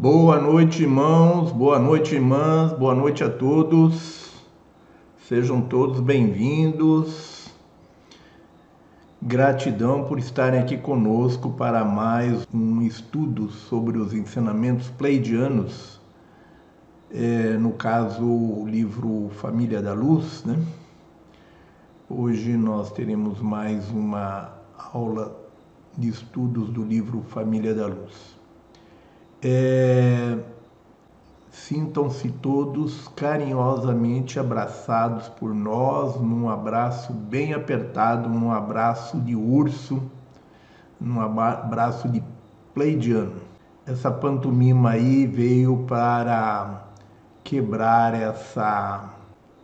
Boa noite, irmãos, boa noite, irmãs, boa noite a todos. Sejam todos bem-vindos. Gratidão por estarem aqui conosco para mais um estudo sobre os ensinamentos pleidianos. É, no caso, o livro Família da Luz, né? Hoje nós teremos mais uma aula de estudos do livro Família da Luz. É, Sintam-se todos carinhosamente abraçados por nós, num abraço bem apertado, num abraço de urso, num abraço de pleidiano. Essa pantomima aí veio para quebrar essa,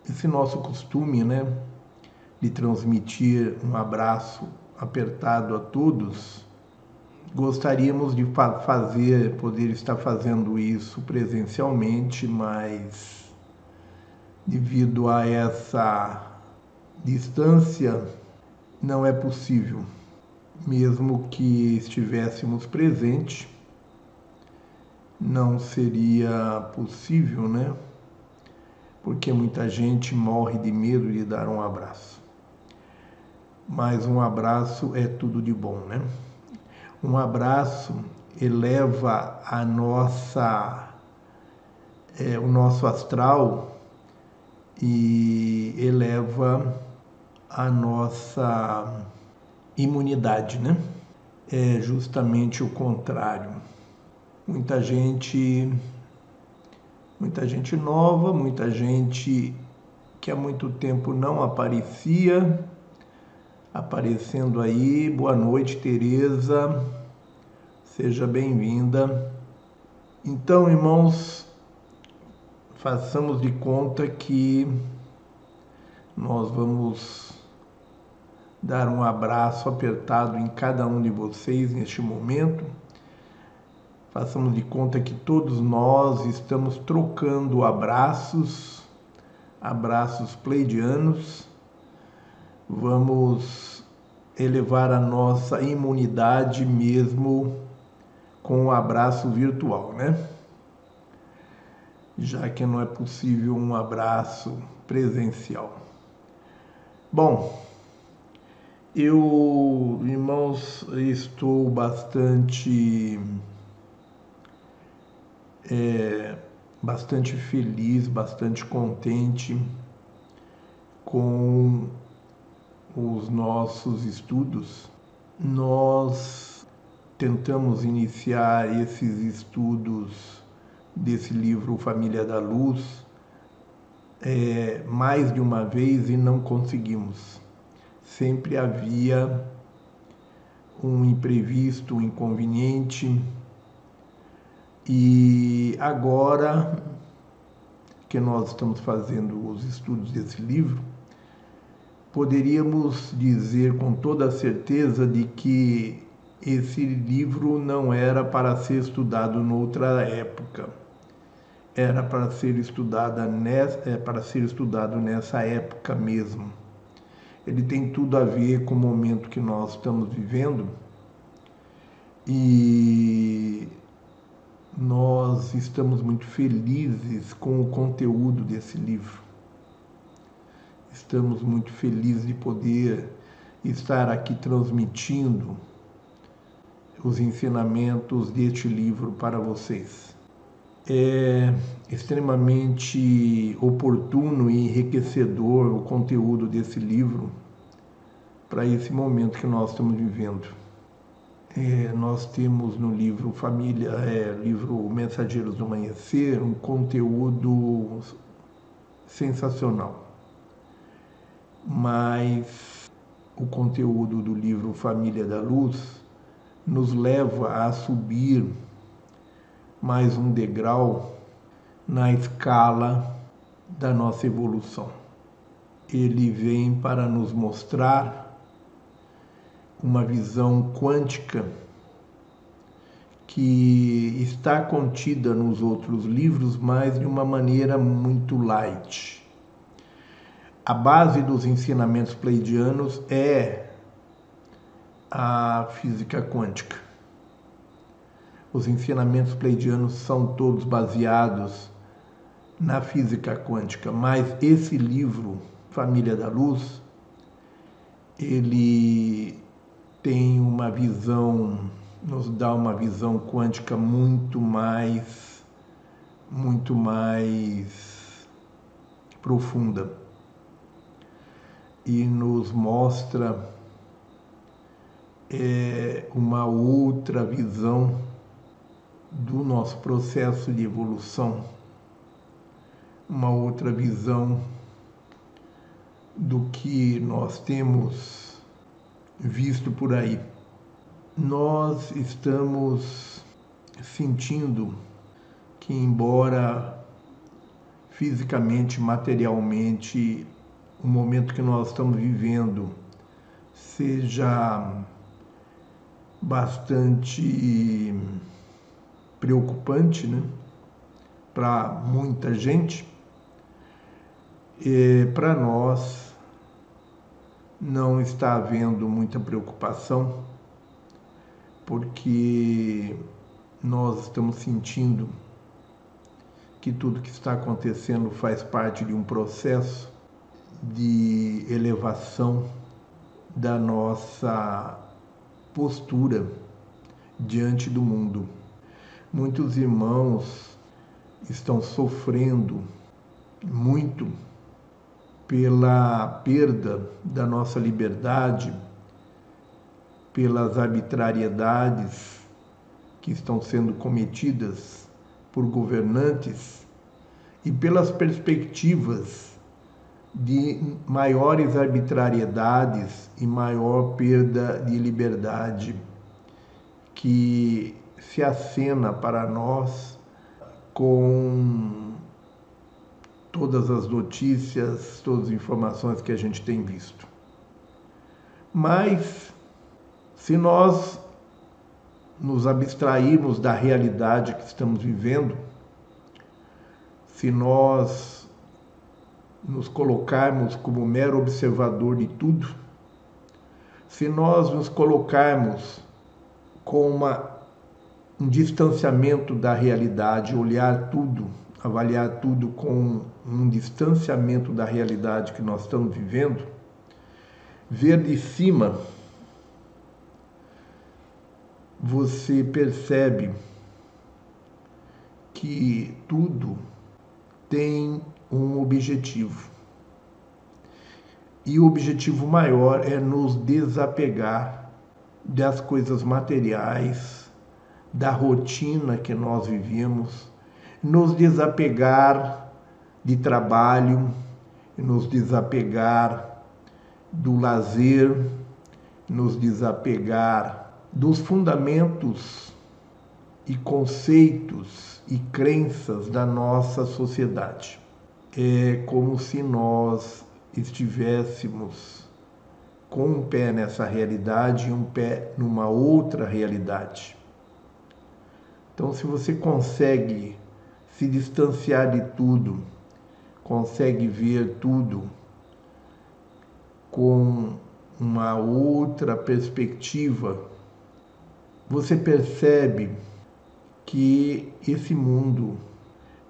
esse nosso costume, né? De transmitir um abraço apertado a todos Gostaríamos de fazer, poder estar fazendo isso presencialmente, mas devido a essa distância não é possível. Mesmo que estivéssemos presentes, não seria possível, né? Porque muita gente morre de medo de dar um abraço. Mas um abraço é tudo de bom, né? Um abraço eleva a nossa, é, o nosso astral e eleva a nossa imunidade, né? É justamente o contrário. Muita gente, muita gente nova, muita gente que há muito tempo não aparecia, aparecendo aí. Boa noite, Tereza. Seja bem-vinda. Então, irmãos, façamos de conta que nós vamos dar um abraço apertado em cada um de vocês neste momento. Façamos de conta que todos nós estamos trocando abraços, abraços pleidianos vamos elevar a nossa imunidade mesmo com o um abraço virtual, né? Já que não é possível um abraço presencial. Bom, eu, irmãos, estou bastante, é, bastante feliz, bastante contente com os nossos estudos, nós tentamos iniciar esses estudos desse livro Família da Luz é, mais de uma vez e não conseguimos. Sempre havia um imprevisto, um inconveniente. E agora que nós estamos fazendo os estudos desse livro, poderíamos dizer com toda certeza de que esse livro não era para ser estudado noutra época. Era para ser estudada nessa, é, para ser estudado nessa época mesmo. Ele tem tudo a ver com o momento que nós estamos vivendo e nós estamos muito felizes com o conteúdo desse livro. Estamos muito felizes de poder estar aqui transmitindo os ensinamentos deste livro para vocês. É extremamente oportuno e enriquecedor o conteúdo desse livro para esse momento que nós estamos vivendo. É, nós temos no livro Família, é, livro Mensageiros do Amanhecer, um conteúdo sensacional mas o conteúdo do livro Família da Luz nos leva a subir mais um degrau na escala da nossa evolução. Ele vem para nos mostrar uma visão quântica que está contida nos outros livros, mas de uma maneira muito light a base dos ensinamentos pleidianos é a física quântica. os ensinamentos pleidianos são todos baseados na física quântica, mas esse livro, Família da Luz, ele tem uma visão, nos dá uma visão quântica muito mais, muito mais profunda e nos mostra é, uma outra visão do nosso processo de evolução, uma outra visão do que nós temos visto por aí. Nós estamos sentindo que, embora fisicamente, materialmente, o momento que nós estamos vivendo seja bastante preocupante né, para muita gente, para nós não está havendo muita preocupação, porque nós estamos sentindo que tudo que está acontecendo faz parte de um processo de elevação da nossa postura diante do mundo. Muitos irmãos estão sofrendo muito pela perda da nossa liberdade, pelas arbitrariedades que estão sendo cometidas por governantes e pelas perspectivas de maiores arbitrariedades e maior perda de liberdade que se acena para nós com todas as notícias, todas as informações que a gente tem visto. Mas, se nós nos abstrairmos da realidade que estamos vivendo, se nós nos colocarmos como mero observador de tudo, se nós nos colocarmos com uma um distanciamento da realidade, olhar tudo, avaliar tudo com um distanciamento da realidade que nós estamos vivendo, ver de cima, você percebe que tudo tem um objetivo. E o objetivo maior é nos desapegar das coisas materiais, da rotina que nós vivíamos, nos desapegar de trabalho, nos desapegar do lazer, nos desapegar dos fundamentos e conceitos e crenças da nossa sociedade. É como se nós estivéssemos com um pé nessa realidade e um pé numa outra realidade. Então, se você consegue se distanciar de tudo, consegue ver tudo com uma outra perspectiva, você percebe que esse mundo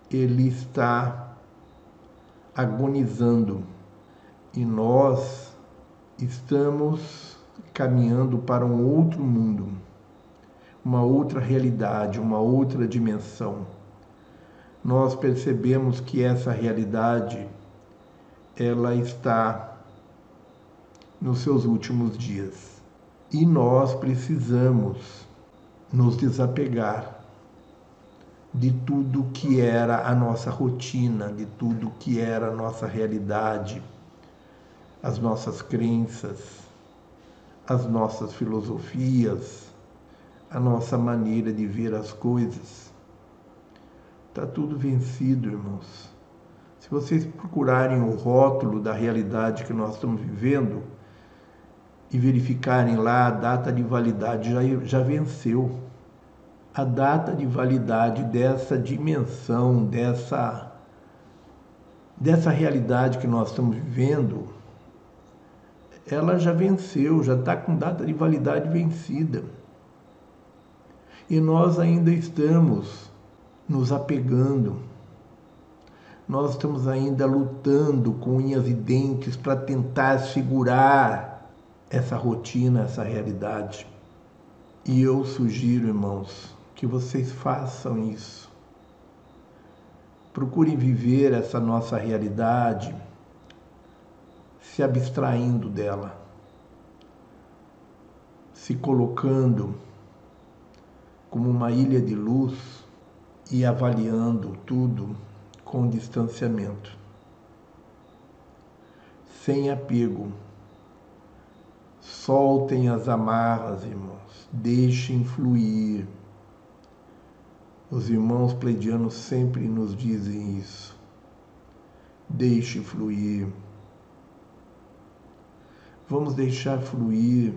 ele está agonizando e nós estamos caminhando para um outro mundo uma outra realidade, uma outra dimensão. Nós percebemos que essa realidade ela está nos seus últimos dias. E nós precisamos nos desapegar de tudo que era a nossa rotina, de tudo que era a nossa realidade, as nossas crenças, as nossas filosofias, a nossa maneira de ver as coisas. Está tudo vencido, irmãos. Se vocês procurarem o rótulo da realidade que nós estamos vivendo e verificarem lá a data de validade, já, já venceu. A data de validade dessa dimensão, dessa, dessa realidade que nós estamos vivendo, ela já venceu, já está com data de validade vencida. E nós ainda estamos nos apegando, nós estamos ainda lutando com unhas e dentes para tentar segurar essa rotina, essa realidade. E eu sugiro, irmãos, que vocês façam isso. Procurem viver essa nossa realidade se abstraindo dela, se colocando como uma ilha de luz e avaliando tudo com distanciamento, sem apego. Soltem as amarras, irmãos, deixem fluir. Os irmãos pleidianos sempre nos dizem isso. Deixe fluir. Vamos deixar fluir,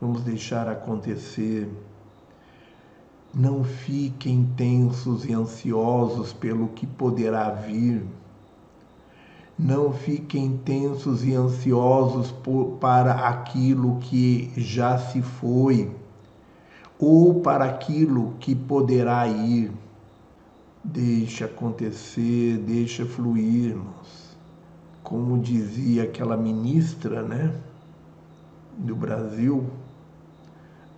vamos deixar acontecer. Não fiquem tensos e ansiosos pelo que poderá vir. Não fiquem tensos e ansiosos por, para aquilo que já se foi ou para aquilo que poderá ir. Deixa acontecer, deixa fluir, irmãos. Como dizia aquela ministra, né, do Brasil,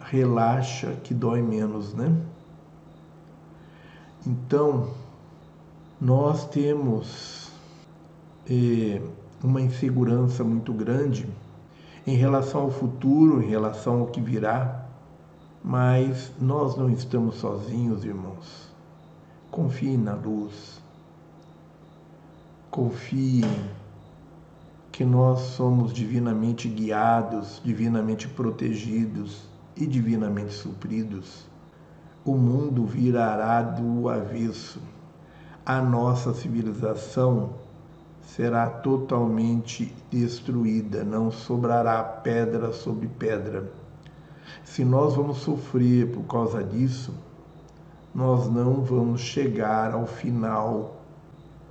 relaxa que dói menos, né? Então, nós temos eh, uma insegurança muito grande em relação ao futuro, em relação ao que virá, mas nós não estamos sozinhos, irmãos. Confiem na luz. Confiem que nós somos divinamente guiados, divinamente protegidos e divinamente supridos, o mundo virará do avesso. A nossa civilização será totalmente destruída, não sobrará pedra sobre pedra. Se nós vamos sofrer por causa disso, nós não vamos chegar ao final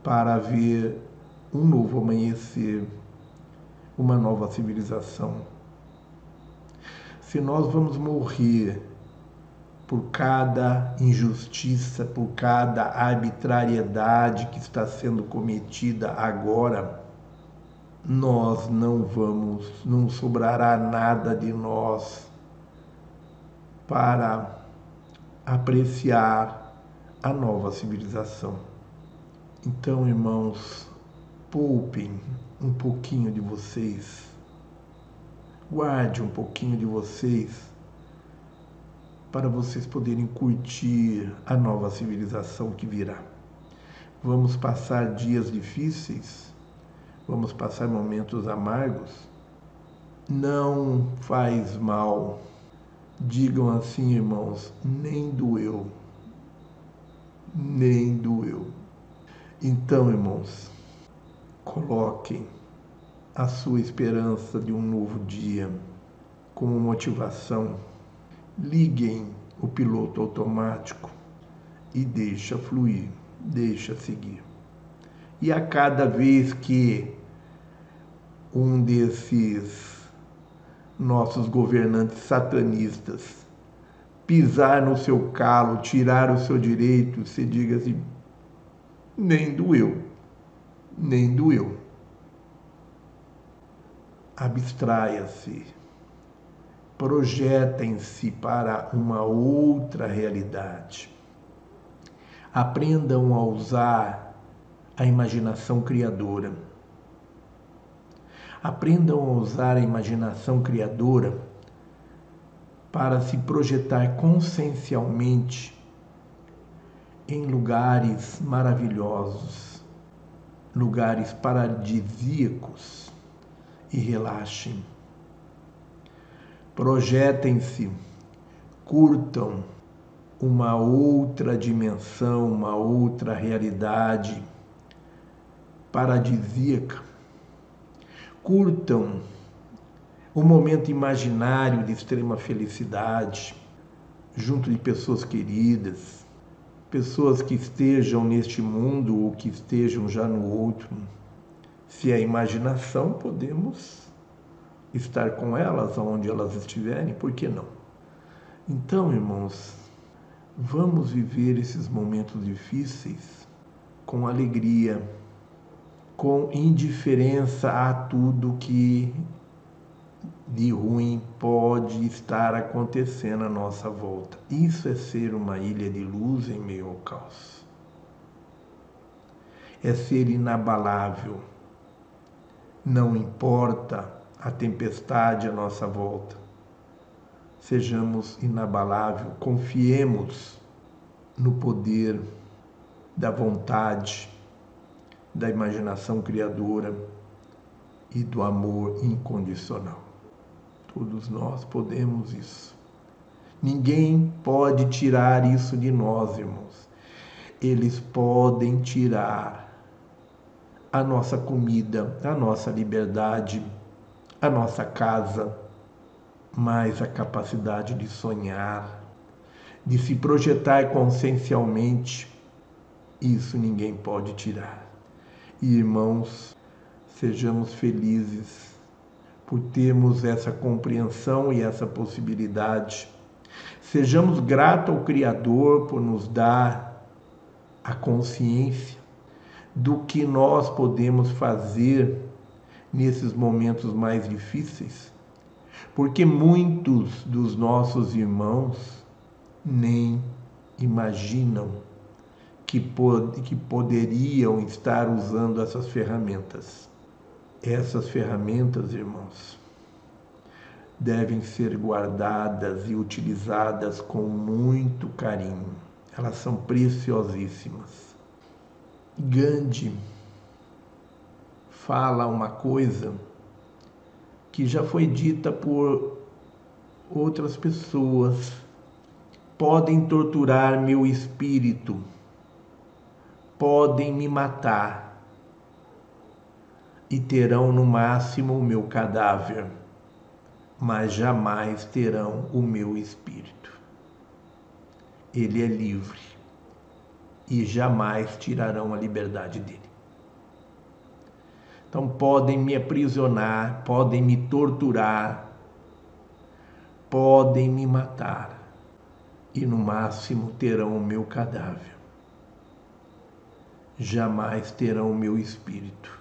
para ver um novo amanhecer, uma nova civilização. Se nós vamos morrer por cada injustiça, por cada arbitrariedade que está sendo cometida agora, nós não vamos, não sobrará nada de nós para apreciar a nova civilização. Então, irmãos, poupem um pouquinho de vocês Guarde um pouquinho de vocês para vocês poderem curtir a nova civilização que virá. Vamos passar dias difíceis, vamos passar momentos amargos. Não faz mal. Digam assim, irmãos, nem doeu. Nem doeu. Então, irmãos, coloquem a sua esperança de um novo dia como motivação. Liguem o piloto automático e deixa fluir, deixa seguir. E a cada vez que um desses nossos governantes satanistas pisar no seu calo, tirar o seu direito, você diga assim: nem doeu, nem doeu abstraia-se, projetem-se para uma outra realidade. Aprendam a usar a imaginação criadora. Aprendam a usar a imaginação criadora para se projetar consciencialmente em lugares maravilhosos, lugares paradisíacos e relaxem. Projetem-se, curtam uma outra dimensão, uma outra realidade paradisíaca. Curtam um momento imaginário de extrema felicidade, junto de pessoas queridas, pessoas que estejam neste mundo ou que estejam já no outro se é imaginação, podemos estar com elas onde elas estiverem, por que não? Então, irmãos, vamos viver esses momentos difíceis com alegria, com indiferença a tudo que de ruim pode estar acontecendo à nossa volta. Isso é ser uma ilha de luz em meio ao caos. É ser inabalável. Não importa a tempestade à nossa volta. Sejamos inabalável, confiemos no poder da vontade, da imaginação criadora e do amor incondicional. Todos nós podemos isso. Ninguém pode tirar isso de nós, irmãos. Eles podem tirar a nossa comida, a nossa liberdade, a nossa casa, mas a capacidade de sonhar, de se projetar consciencialmente, isso ninguém pode tirar. E, irmãos, sejamos felizes por termos essa compreensão e essa possibilidade. Sejamos gratos ao Criador por nos dar a consciência do que nós podemos fazer nesses momentos mais difíceis, porque muitos dos nossos irmãos nem imaginam que, pod que poderiam estar usando essas ferramentas. Essas ferramentas, irmãos, devem ser guardadas e utilizadas com muito carinho. Elas são preciosíssimas. Gandhi fala uma coisa que já foi dita por outras pessoas. Podem torturar meu espírito, podem me matar, e terão no máximo o meu cadáver, mas jamais terão o meu espírito. Ele é livre e jamais tirarão a liberdade dele. Então podem me aprisionar, podem me torturar, podem me matar e no máximo terão o meu cadáver. Jamais terão o meu espírito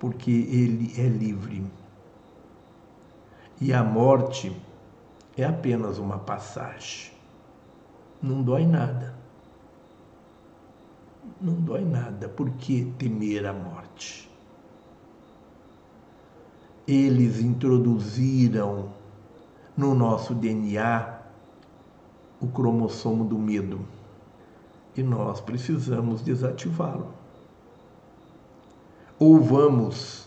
porque ele é livre. E a morte é apenas uma passagem. Não dói nada. Não dói nada. Por que temer a morte? Eles introduziram no nosso DNA o cromossomo do medo e nós precisamos desativá-lo ou vamos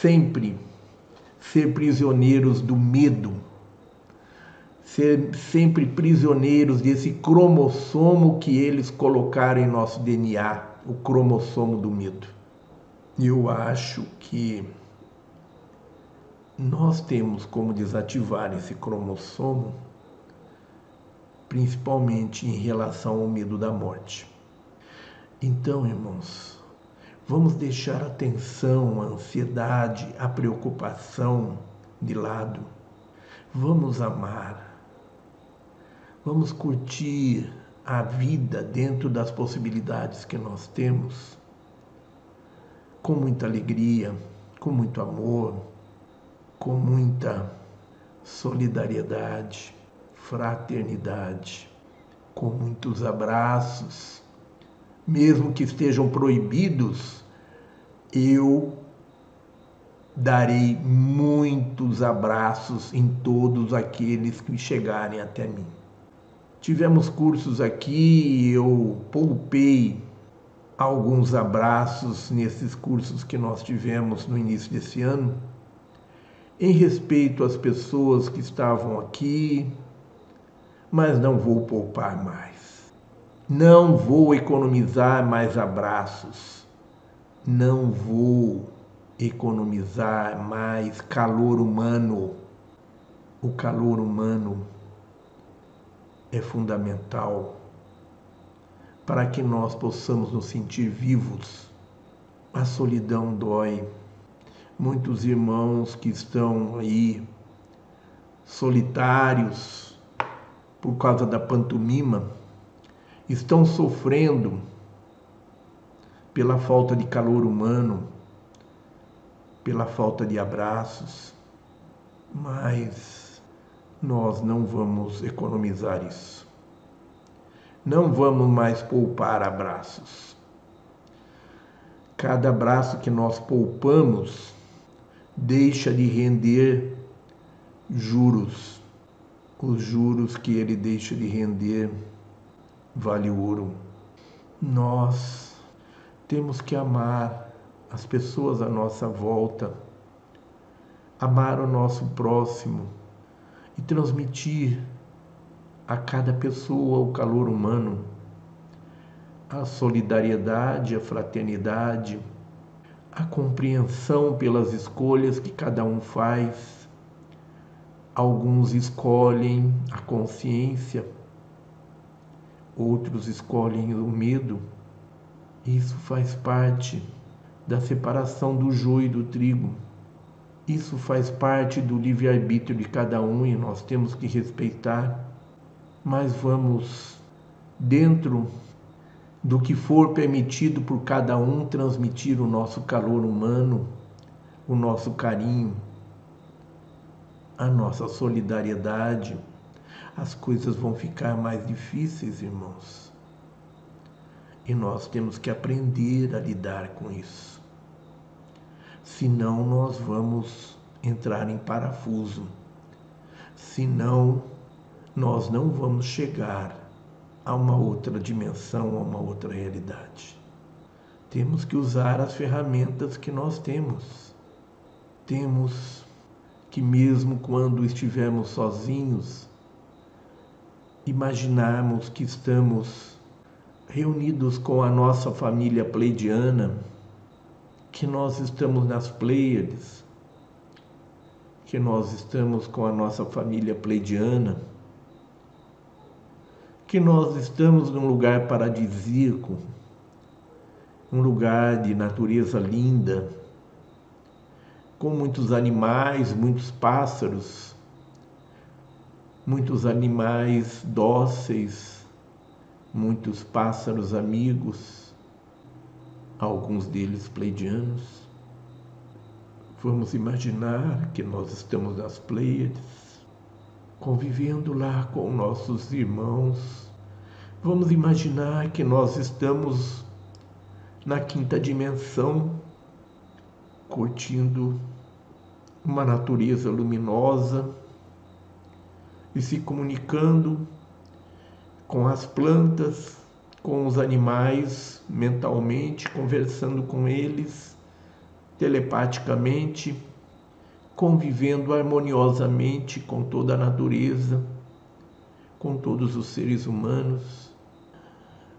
sempre ser prisioneiros do medo, ser sempre prisioneiros desse cromossomo que eles colocaram em nosso DNA, o cromossomo do medo. Eu acho que nós temos como desativar esse cromossomo, principalmente em relação ao medo da morte. Então, irmãos, Vamos deixar a tensão, a ansiedade, a preocupação de lado. Vamos amar. Vamos curtir a vida dentro das possibilidades que nós temos, com muita alegria, com muito amor, com muita solidariedade, fraternidade, com muitos abraços mesmo que estejam proibidos, eu darei muitos abraços em todos aqueles que chegarem até mim. Tivemos cursos aqui, eu poupei alguns abraços nesses cursos que nós tivemos no início desse ano, em respeito às pessoas que estavam aqui, mas não vou poupar mais. Não vou economizar mais abraços. Não vou economizar mais calor humano. O calor humano é fundamental para que nós possamos nos sentir vivos. A solidão dói. Muitos irmãos que estão aí solitários, por causa da pantomima, estão sofrendo pela falta de calor humano, pela falta de abraços, mas nós não vamos economizar isso. Não vamos mais poupar abraços. Cada abraço que nós poupamos deixa de render juros. Os juros que ele deixa de render vale ouro. Nós temos que amar as pessoas à nossa volta, amar o nosso próximo e transmitir a cada pessoa o calor humano, a solidariedade, a fraternidade, a compreensão pelas escolhas que cada um faz. Alguns escolhem a consciência, outros escolhem o medo. Isso faz parte da separação do joio e do trigo. Isso faz parte do livre-arbítrio de cada um e nós temos que respeitar. Mas vamos, dentro do que for permitido por cada um, transmitir o nosso calor humano, o nosso carinho, a nossa solidariedade as coisas vão ficar mais difíceis, irmãos. E nós temos que aprender a lidar com isso. Senão, nós vamos entrar em parafuso. Senão, nós não vamos chegar a uma outra dimensão, a uma outra realidade. Temos que usar as ferramentas que nós temos. Temos que, mesmo quando estivermos sozinhos, imaginarmos que estamos reunidos com a nossa família pleidiana, que nós estamos nas Pleiades, que nós estamos com a nossa família pleidiana, que nós estamos num lugar paradisíaco, um lugar de natureza linda, com muitos animais, muitos pássaros, muitos animais dóceis, muitos pássaros amigos, alguns deles pleidianos. Vamos imaginar que nós estamos nas Pleiades, convivendo lá com nossos irmãos. Vamos imaginar que nós estamos na quinta dimensão, curtindo uma natureza luminosa e se comunicando com as plantas, com os animais mentalmente, conversando com eles telepaticamente, convivendo harmoniosamente com toda a natureza, com todos os seres humanos.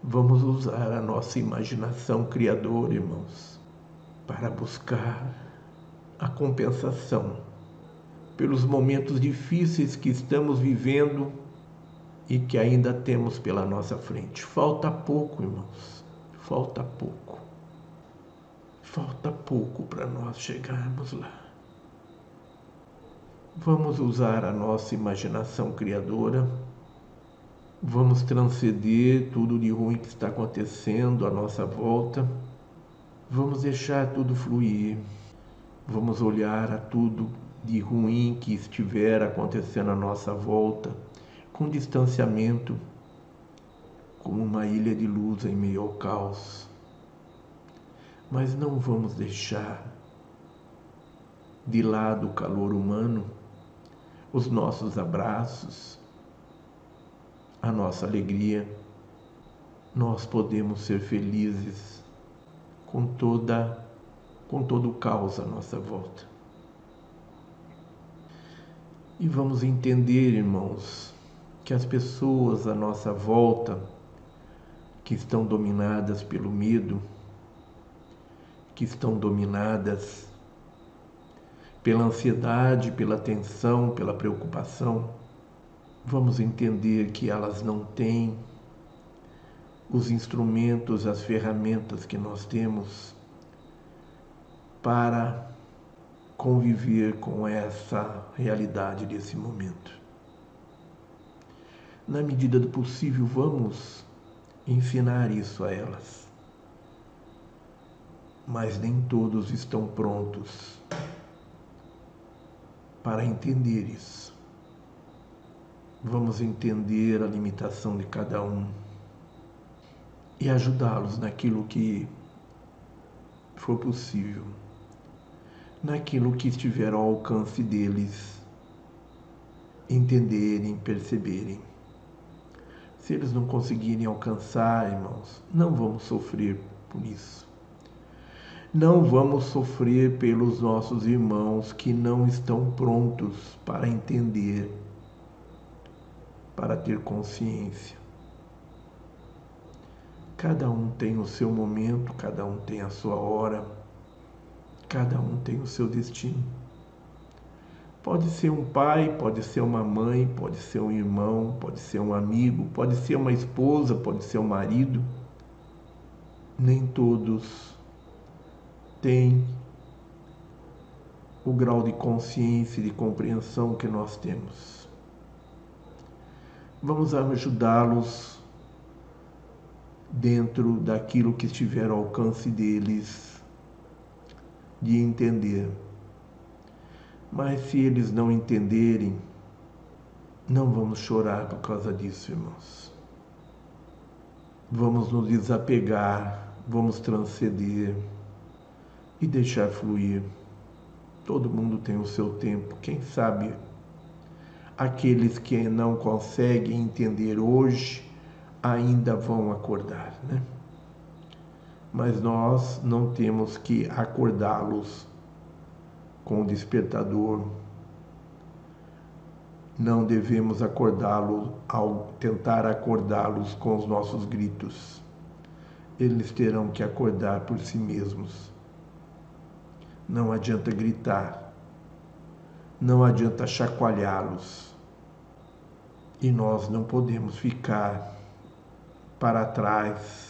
Vamos usar a nossa imaginação criadora, irmãos, para buscar a compensação pelos momentos difíceis que estamos vivendo e que ainda temos pela nossa frente. Falta pouco, irmãos. Falta pouco. Falta pouco para nós chegarmos lá. Vamos usar a nossa imaginação criadora. Vamos transcender tudo de ruim que está acontecendo à nossa volta. Vamos deixar tudo fluir. Vamos olhar a tudo de ruim que estiver acontecendo à nossa volta, com distanciamento, como uma ilha de luz em meio ao caos. Mas não vamos deixar de lado o calor humano, os nossos abraços, a nossa alegria. Nós podemos ser felizes com toda com todo o caos à nossa volta. E vamos entender, irmãos, que as pessoas à nossa volta que estão dominadas pelo medo, que estão dominadas pela ansiedade, pela tensão, pela preocupação, vamos entender que elas não têm os instrumentos, as ferramentas que nós temos para conviver com essa realidade desse momento. Na medida do possível, vamos ensinar isso a elas. Mas nem todos estão prontos para entender isso. Vamos entender a limitação de cada um e ajudá-los naquilo que for possível, naquilo que estiver ao alcance deles entenderem, perceberem. Se eles não conseguirem alcançar, irmãos, não vamos sofrer por isso. Não vamos sofrer pelos nossos irmãos que não estão prontos para entender, para ter consciência. Cada um tem o seu momento, cada um tem a sua hora, cada um tem o seu destino. Pode ser um pai, pode ser uma mãe, pode ser um irmão, pode ser um amigo, pode ser uma esposa, pode ser um marido. Nem todos têm o grau de consciência e de compreensão que nós temos. Vamos ajudá-los dentro daquilo que estiver ao alcance deles de entender mas se eles não entenderem, não vamos chorar por causa disso, irmãos. Vamos nos desapegar, vamos transcender e deixar fluir. Todo mundo tem o seu tempo. Quem sabe aqueles que não conseguem entender hoje ainda vão acordar, né? Mas nós não temos que acordá-los com o despertador. Não devemos acordá-los ao tentar acordá-los com os nossos gritos. Eles terão que acordar por si mesmos. Não adianta gritar, não adianta chacoalhá-los. E nós não podemos ficar para trás,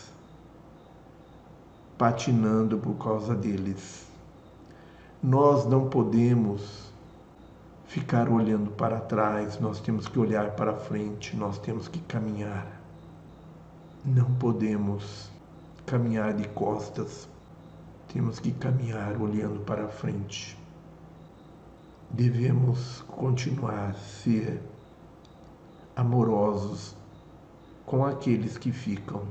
patinando por causa deles. Nós não podemos ficar olhando para trás, nós temos que olhar para frente, nós temos que caminhar. Não podemos caminhar de costas, temos que caminhar olhando para frente. Devemos continuar a ser amorosos com aqueles que ficam,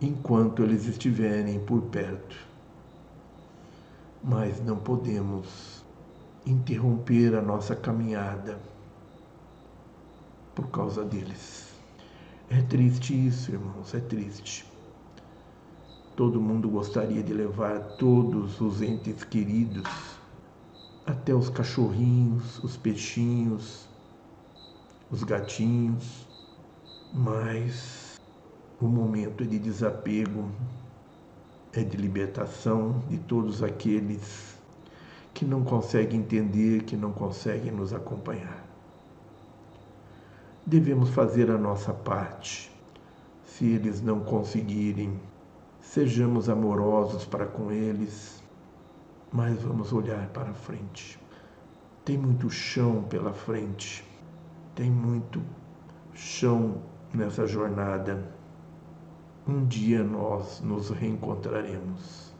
enquanto eles estiverem por perto mas não podemos interromper a nossa caminhada por causa deles. É triste isso, irmãos, é triste. Todo mundo gostaria de levar todos os entes queridos, até os cachorrinhos, os peixinhos, os gatinhos, mas o momento de desapego, é de libertação de todos aqueles que não conseguem entender, que não conseguem nos acompanhar. Devemos fazer a nossa parte. Se eles não conseguirem, sejamos amorosos para com eles, mas vamos olhar para frente. Tem muito chão pela frente, tem muito chão nessa jornada um dia nós nos reencontraremos.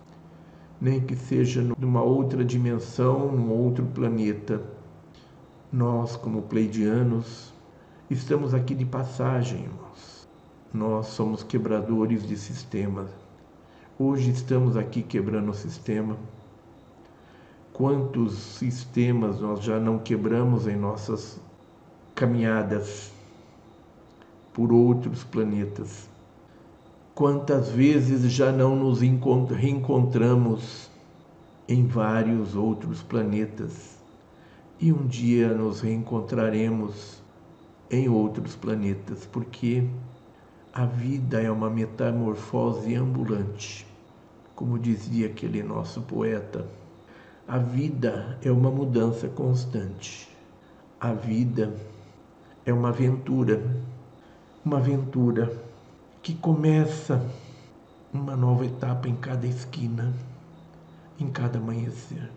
Nem que seja numa outra dimensão, num outro planeta. Nós, como pleidianos, estamos aqui de passagem, irmãos. Nós somos quebradores de sistemas. Hoje estamos aqui quebrando o sistema. Quantos sistemas nós já não quebramos em nossas caminhadas por outros planetas? Quantas vezes já não nos reencontramos em vários outros planetas e um dia nos reencontraremos em outros planetas, porque a vida é uma metamorfose ambulante, como dizia aquele nosso poeta. A vida é uma mudança constante. A vida é uma aventura, uma aventura que começa uma nova etapa em cada esquina, em cada amanhecer.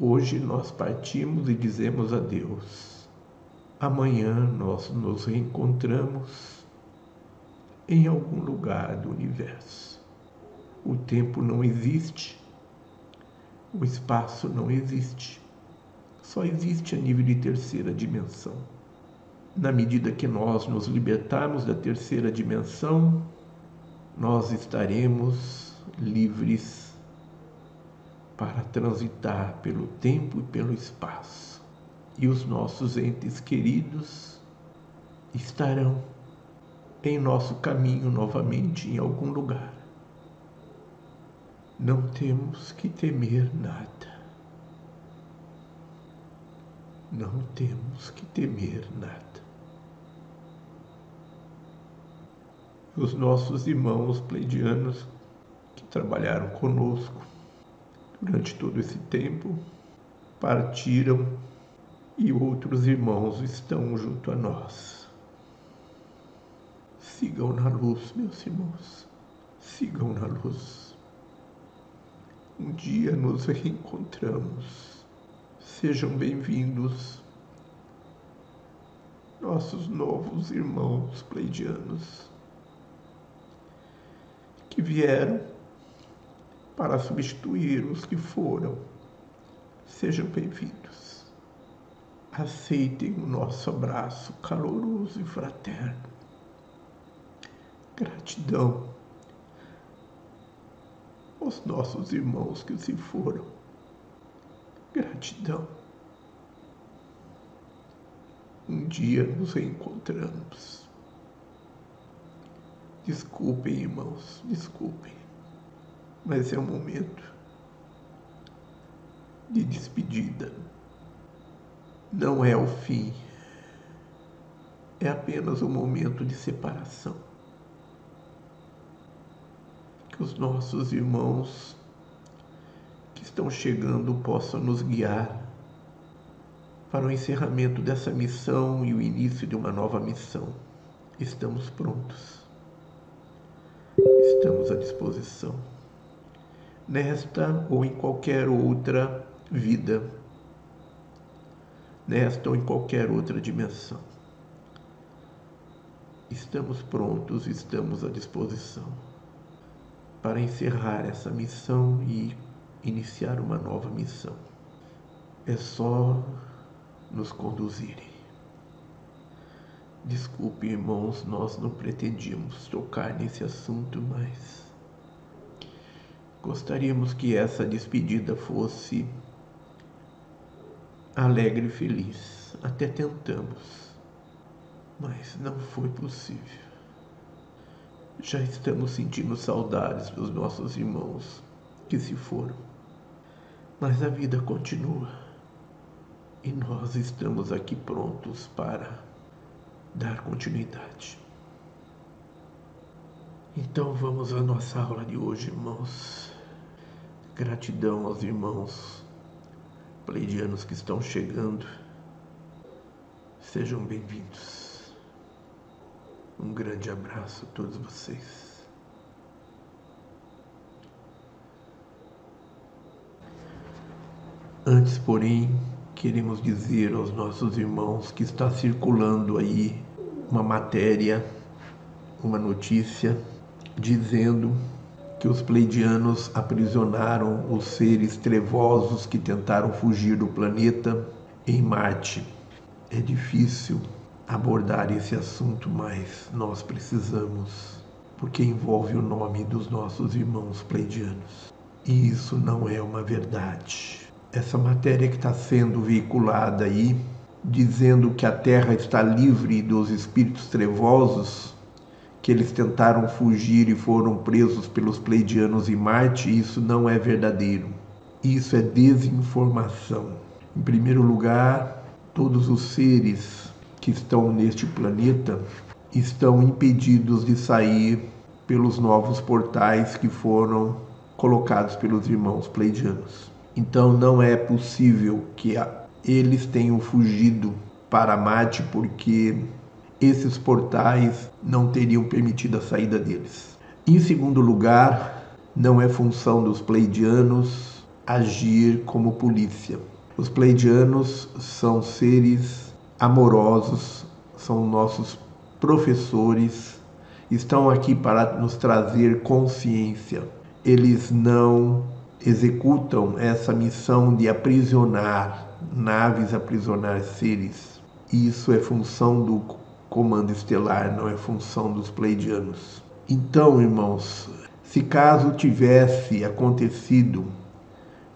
Hoje nós partimos e dizemos adeus. Amanhã nós nos reencontramos em algum lugar do universo. O tempo não existe, o espaço não existe, só existe a nível de terceira dimensão. Na medida que nós nos libertarmos da terceira dimensão, nós estaremos livres para transitar pelo tempo e pelo espaço e os nossos entes queridos estarão em nosso caminho novamente em algum lugar. Não temos que temer nada. Não temos que temer nada. Os nossos irmãos pleidianos que trabalharam conosco durante todo esse tempo partiram e outros irmãos estão junto a nós. Sigam na luz, meus irmãos, sigam na luz. Um dia nos reencontramos. Sejam bem-vindos, nossos novos irmãos pleidianos, que vieram para substituir os que foram. Sejam bem-vindos aceitem o nosso abraço caloroso e fraterno. Gratidão aos nossos irmãos que se foram. Gratidão. Um dia nos reencontramos. Desculpem, irmãos, desculpem, mas é um momento de despedida não é o fim, é apenas um momento de separação. Que os nossos irmãos que estão chegando possam nos guiar para o encerramento dessa missão e o início de uma nova missão. Estamos prontos. Estamos à disposição. Nesta ou em qualquer outra vida nesta ou em qualquer outra dimensão. Estamos prontos, estamos à disposição para encerrar essa missão e iniciar uma nova missão. É só nos conduzirem. Desculpe, irmãos, nós não pretendíamos tocar nesse assunto, mas gostaríamos que essa despedida fosse alegre e feliz. Até tentamos, mas não foi possível. Já estamos sentindo saudades dos nossos irmãos que se foram. Mas a vida continua e nós estamos aqui prontos para dar continuidade. Então vamos à nossa aula de hoje, irmãos. Gratidão aos irmãos pleidianos que estão chegando, sejam bem-vindos. Um grande abraço a todos vocês. Antes, porém, queremos dizer aos nossos irmãos que está circulando aí uma matéria, uma notícia, dizendo que os pleidianos aprisionaram os seres trevosos que tentaram fugir do planeta em Marte. É difícil abordar esse assunto, mas nós precisamos, porque envolve o nome dos nossos irmãos pleidianos. E isso não é uma verdade. Essa matéria que está sendo veiculada aí, dizendo que a Terra está livre dos espíritos trevosos, que eles tentaram fugir e foram presos pelos pleidianos em Marte, isso não é verdadeiro. Isso é desinformação. Em primeiro lugar, todos os seres que estão neste planeta estão impedidos de sair pelos novos portais que foram colocados pelos irmãos pleidianos. Então não é possível que eles tenham fugido para Marte porque esses portais não teriam permitido a saída deles. Em segundo lugar, não é função dos pleidianos agir como polícia. Os pleidianos são seres amorosos, são nossos professores, estão aqui para nos trazer consciência. Eles não executam essa missão de aprisionar naves, aprisionar seres. Isso é função do comando estelar, não é função dos pleidianos. Então, irmãos, se caso tivesse acontecido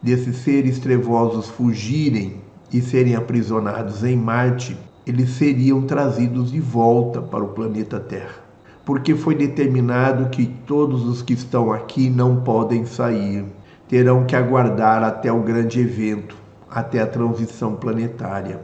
desses seres trevosos fugirem e serem aprisionados em Marte, eles seriam trazidos de volta para o planeta Terra. Porque foi determinado que todos os que estão aqui não podem sair, terão que aguardar até o grande evento, até a transição planetária.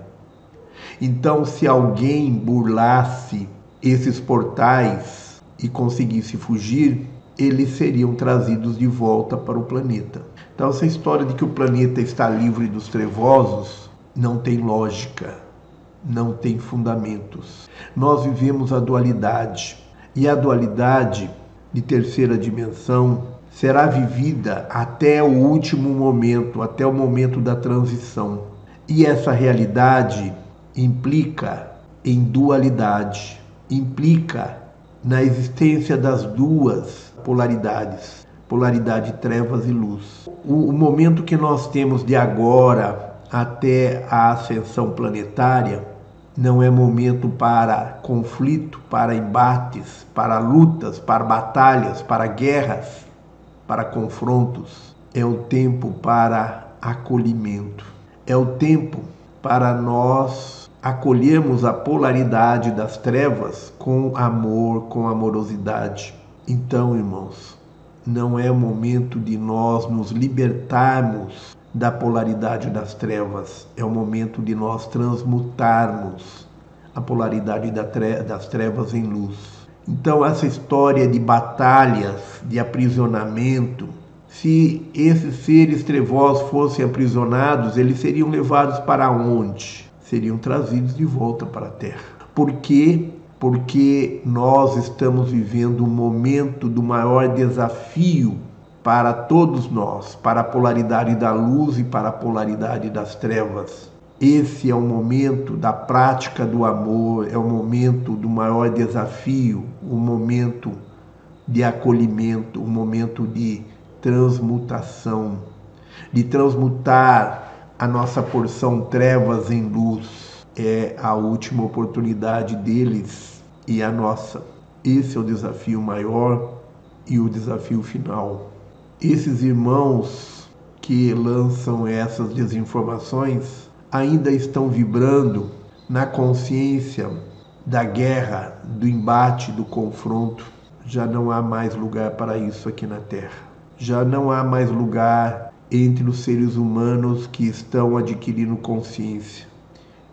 Então, se alguém burlasse esses portais e conseguisse fugir, eles seriam trazidos de volta para o planeta. Então, essa história de que o planeta está livre dos trevosos não tem lógica, não tem fundamentos. Nós vivemos a dualidade e a dualidade de terceira dimensão será vivida até o último momento, até o momento da transição. E essa realidade implica em dualidade, implica na existência das duas polaridades, polaridade trevas e luz. O, o momento que nós temos de agora até a ascensão planetária não é momento para conflito, para embates, para lutas, para batalhas, para guerras, para confrontos. É o tempo para acolhimento. É o tempo para nós acolhermos a polaridade das trevas com amor, com amorosidade. Então, irmãos, não é o momento de nós nos libertarmos da polaridade das trevas, é o momento de nós transmutarmos a polaridade das trevas em luz. Então, essa história de batalhas, de aprisionamento, se esses seres trevosos fossem aprisionados, eles seriam levados para onde? seriam trazidos de volta para a Terra. Por quê? Porque nós estamos vivendo um momento do maior desafio para todos nós, para a polaridade da luz e para a polaridade das trevas. Esse é o momento da prática do amor, é o momento do maior desafio, o momento de acolhimento, o momento de transmutação, de transmutar a nossa porção trevas em luz é a última oportunidade deles e a nossa. Esse é o desafio maior e o desafio final. Esses irmãos que lançam essas desinformações ainda estão vibrando na consciência da guerra, do embate, do confronto. Já não há mais lugar para isso aqui na Terra. Já não há mais lugar entre os seres humanos que estão adquirindo consciência,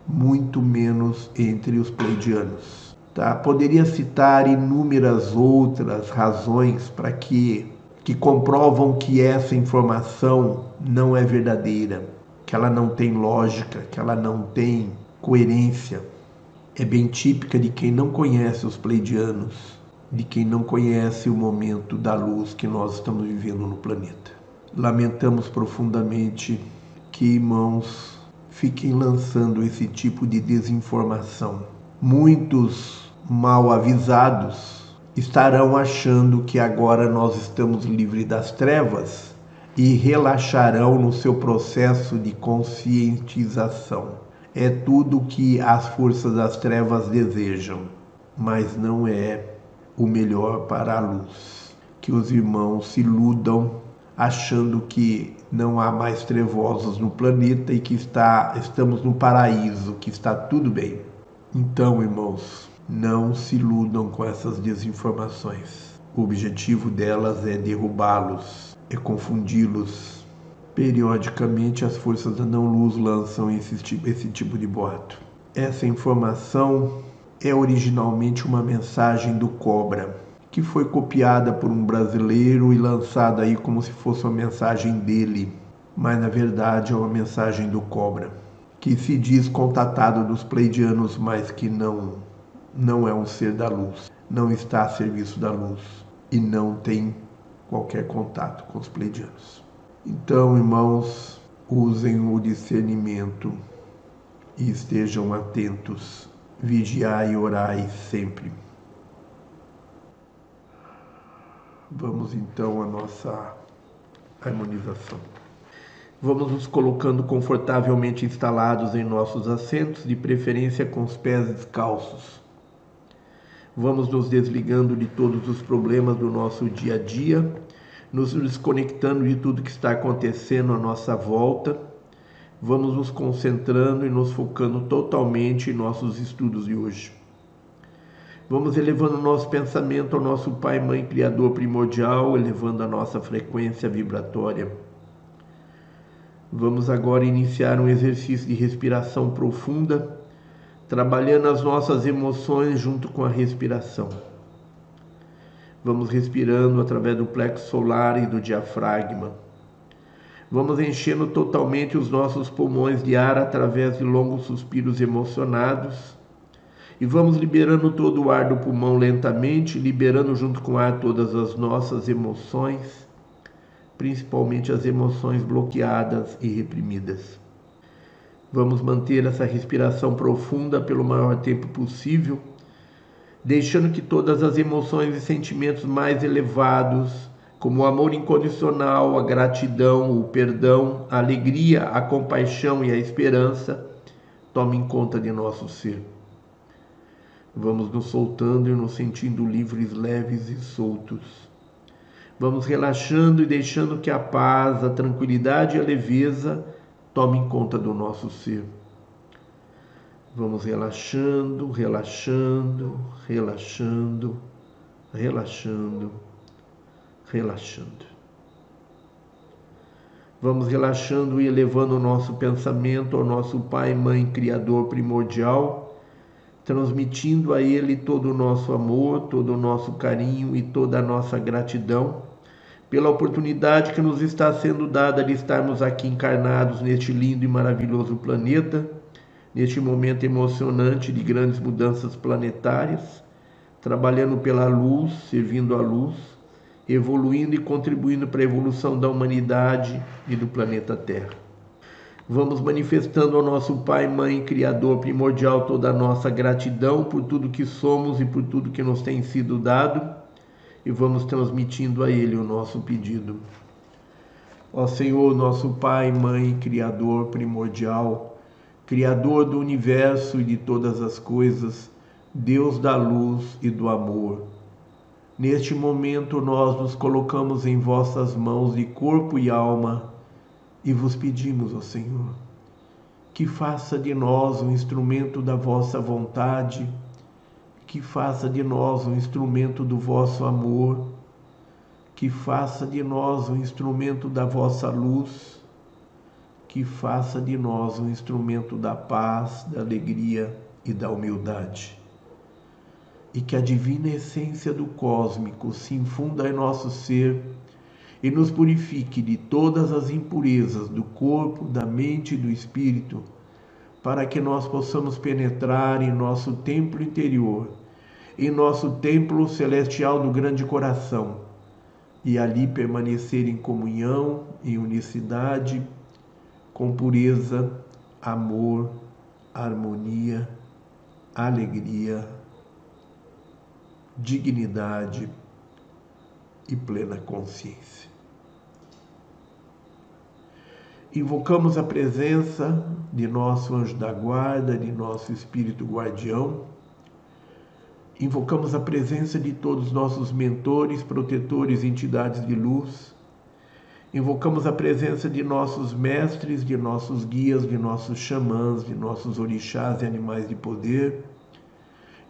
muito menos entre os pleidianos. Tá? Poderia citar inúmeras outras razões para que que comprovam que essa informação não é verdadeira, que ela não tem lógica, que ela não tem coerência. É bem típica de quem não conhece os pleidianos, de quem não conhece o momento da luz que nós estamos vivendo no planeta. Lamentamos profundamente que irmãos fiquem lançando esse tipo de desinformação. Muitos mal avisados estarão achando que agora nós estamos livres das trevas e relaxarão no seu processo de conscientização. É tudo o que as forças das trevas desejam, mas não é o melhor para a luz. Que os irmãos se iludam achando que não há mais trevosos no planeta e que está, estamos no paraíso, que está tudo bem. Então, irmãos, não se iludam com essas desinformações. O objetivo delas é derrubá-los, é confundi-los. Periodicamente, as forças da não-luz lançam esse, esse tipo de boato. Essa informação é originalmente uma mensagem do Cobra que foi copiada por um brasileiro e lançada aí como se fosse uma mensagem dele, mas na verdade é uma mensagem do Cobra, que se diz contatado dos pleidianos, mas que não não é um ser da luz, não está a serviço da luz e não tem qualquer contato com os pleidianos. Então, irmãos, usem o discernimento e estejam atentos, vigiai e orai sempre. Vamos então à nossa harmonização. Vamos nos colocando confortavelmente instalados em nossos assentos, de preferência com os pés descalços. Vamos nos desligando de todos os problemas do nosso dia a dia, nos desconectando de tudo que está acontecendo à nossa volta. Vamos nos concentrando e nos focando totalmente em nossos estudos de hoje. Vamos elevando o nosso pensamento ao nosso Pai, Mãe, Criador primordial, elevando a nossa frequência vibratória. Vamos agora iniciar um exercício de respiração profunda, trabalhando as nossas emoções junto com a respiração. Vamos respirando através do plexo solar e do diafragma. Vamos enchendo totalmente os nossos pulmões de ar através de longos suspiros emocionados e vamos liberando todo o ar do pulmão lentamente, liberando junto com o ar todas as nossas emoções, principalmente as emoções bloqueadas e reprimidas. Vamos manter essa respiração profunda pelo maior tempo possível, deixando que todas as emoções e sentimentos mais elevados, como o amor incondicional, a gratidão, o perdão, a alegria, a compaixão e a esperança, tomem conta de nosso ser. Vamos nos soltando e nos sentindo livres, leves e soltos. Vamos relaxando e deixando que a paz, a tranquilidade e a leveza tomem conta do nosso ser. Vamos relaxando, relaxando, relaxando, relaxando, relaxando. Vamos relaxando e elevando o nosso pensamento ao nosso Pai, Mãe, Criador primordial transmitindo a Ele todo o nosso amor, todo o nosso carinho e toda a nossa gratidão pela oportunidade que nos está sendo dada de estarmos aqui encarnados neste lindo e maravilhoso planeta, neste momento emocionante de grandes mudanças planetárias, trabalhando pela luz, servindo a luz, evoluindo e contribuindo para a evolução da humanidade e do planeta Terra. Vamos manifestando ao nosso Pai, Mãe, Criador primordial toda a nossa gratidão por tudo que somos e por tudo que nos tem sido dado e vamos transmitindo a Ele o nosso pedido. Ó Senhor, nosso Pai, Mãe, Criador primordial, Criador do universo e de todas as coisas, Deus da luz e do amor. Neste momento nós nos colocamos em vossas mãos de corpo e alma e vos pedimos, ó Senhor, que faça de nós um instrumento da vossa vontade, que faça de nós um instrumento do vosso amor, que faça de nós um instrumento da vossa luz, que faça de nós um instrumento da paz, da alegria e da humildade. E que a divina essência do cósmico se infunda em nosso ser e nos purifique de todas as impurezas do corpo, da mente e do espírito, para que nós possamos penetrar em nosso templo interior, em nosso templo celestial do grande coração, e ali permanecer em comunhão, em unicidade, com pureza, amor, harmonia, alegria, dignidade e plena consciência. Invocamos a presença de nosso anjo da guarda, de nosso espírito guardião. Invocamos a presença de todos os nossos mentores, protetores, entidades de luz. Invocamos a presença de nossos mestres, de nossos guias, de nossos xamãs, de nossos orixás e animais de poder.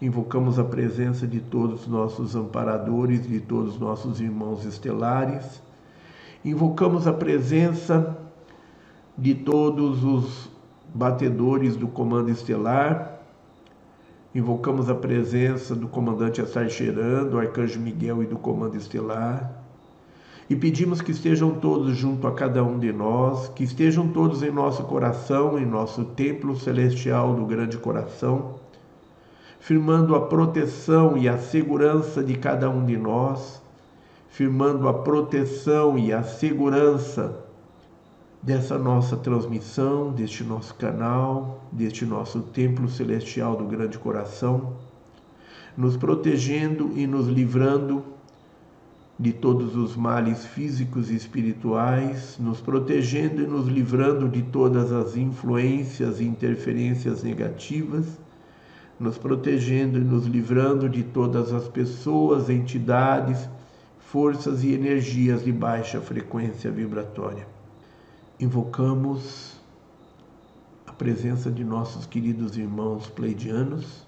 Invocamos a presença de todos os nossos amparadores, de todos os nossos irmãos estelares. Invocamos a presença de todos os batedores do Comando Estelar. Invocamos a presença do comandante Assar do Arcanjo Miguel e do Comando Estelar. E pedimos que estejam todos junto a cada um de nós, que estejam todos em nosso coração, em nosso templo celestial do grande coração, firmando a proteção e a segurança de cada um de nós, firmando a proteção e a segurança dessa nossa transmissão, deste nosso canal, deste nosso templo celestial do grande coração, nos protegendo e nos livrando de todos os males físicos e espirituais, nos protegendo e nos livrando de todas as influências e interferências negativas, nos protegendo e nos livrando de todas as pessoas, entidades, forças e energias de baixa frequência vibratória. Invocamos a presença de nossos queridos irmãos pleidianos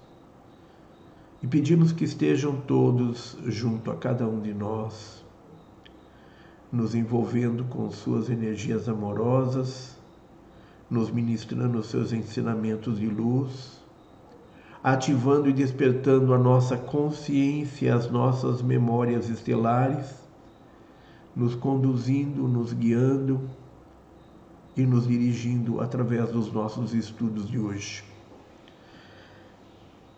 e pedimos que estejam todos junto a cada um de nós, nos envolvendo com suas energias amorosas, nos ministrando seus ensinamentos de luz, ativando e despertando a nossa consciência e as nossas memórias estelares, nos conduzindo, nos guiando e nos dirigindo através dos nossos estudos de hoje.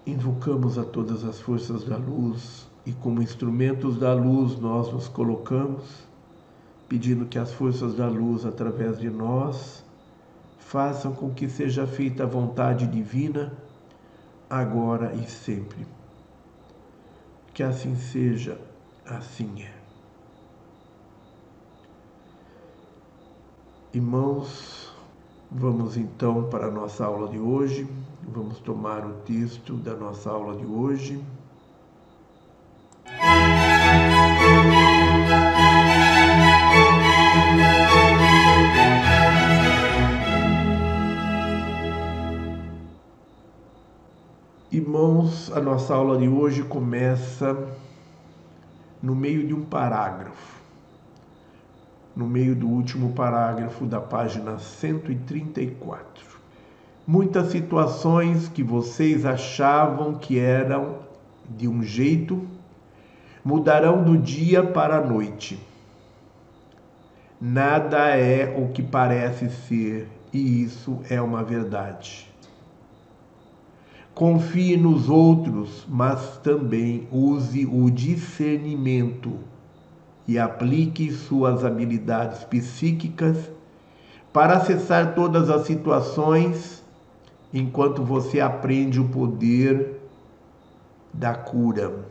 Invocamos a todas as forças da luz e, como instrumentos da luz, nós nos colocamos, pedindo que as forças da luz, através de nós, façam com que seja feita a vontade divina, agora e sempre. Que assim seja, assim é. Irmãos, vamos então para a nossa aula de hoje. Vamos tomar o texto da nossa aula de hoje. Irmãos, a nossa aula de hoje começa no meio de um parágrafo, no meio do último parágrafo da página 134 muitas situações que vocês achavam que eram de um jeito mudarão do dia para a noite. Nada é o que parece ser, e isso é uma verdade. Confie nos outros, mas também use o discernimento e aplique suas habilidades psíquicas para acessar todas as situações enquanto você aprende o poder da cura.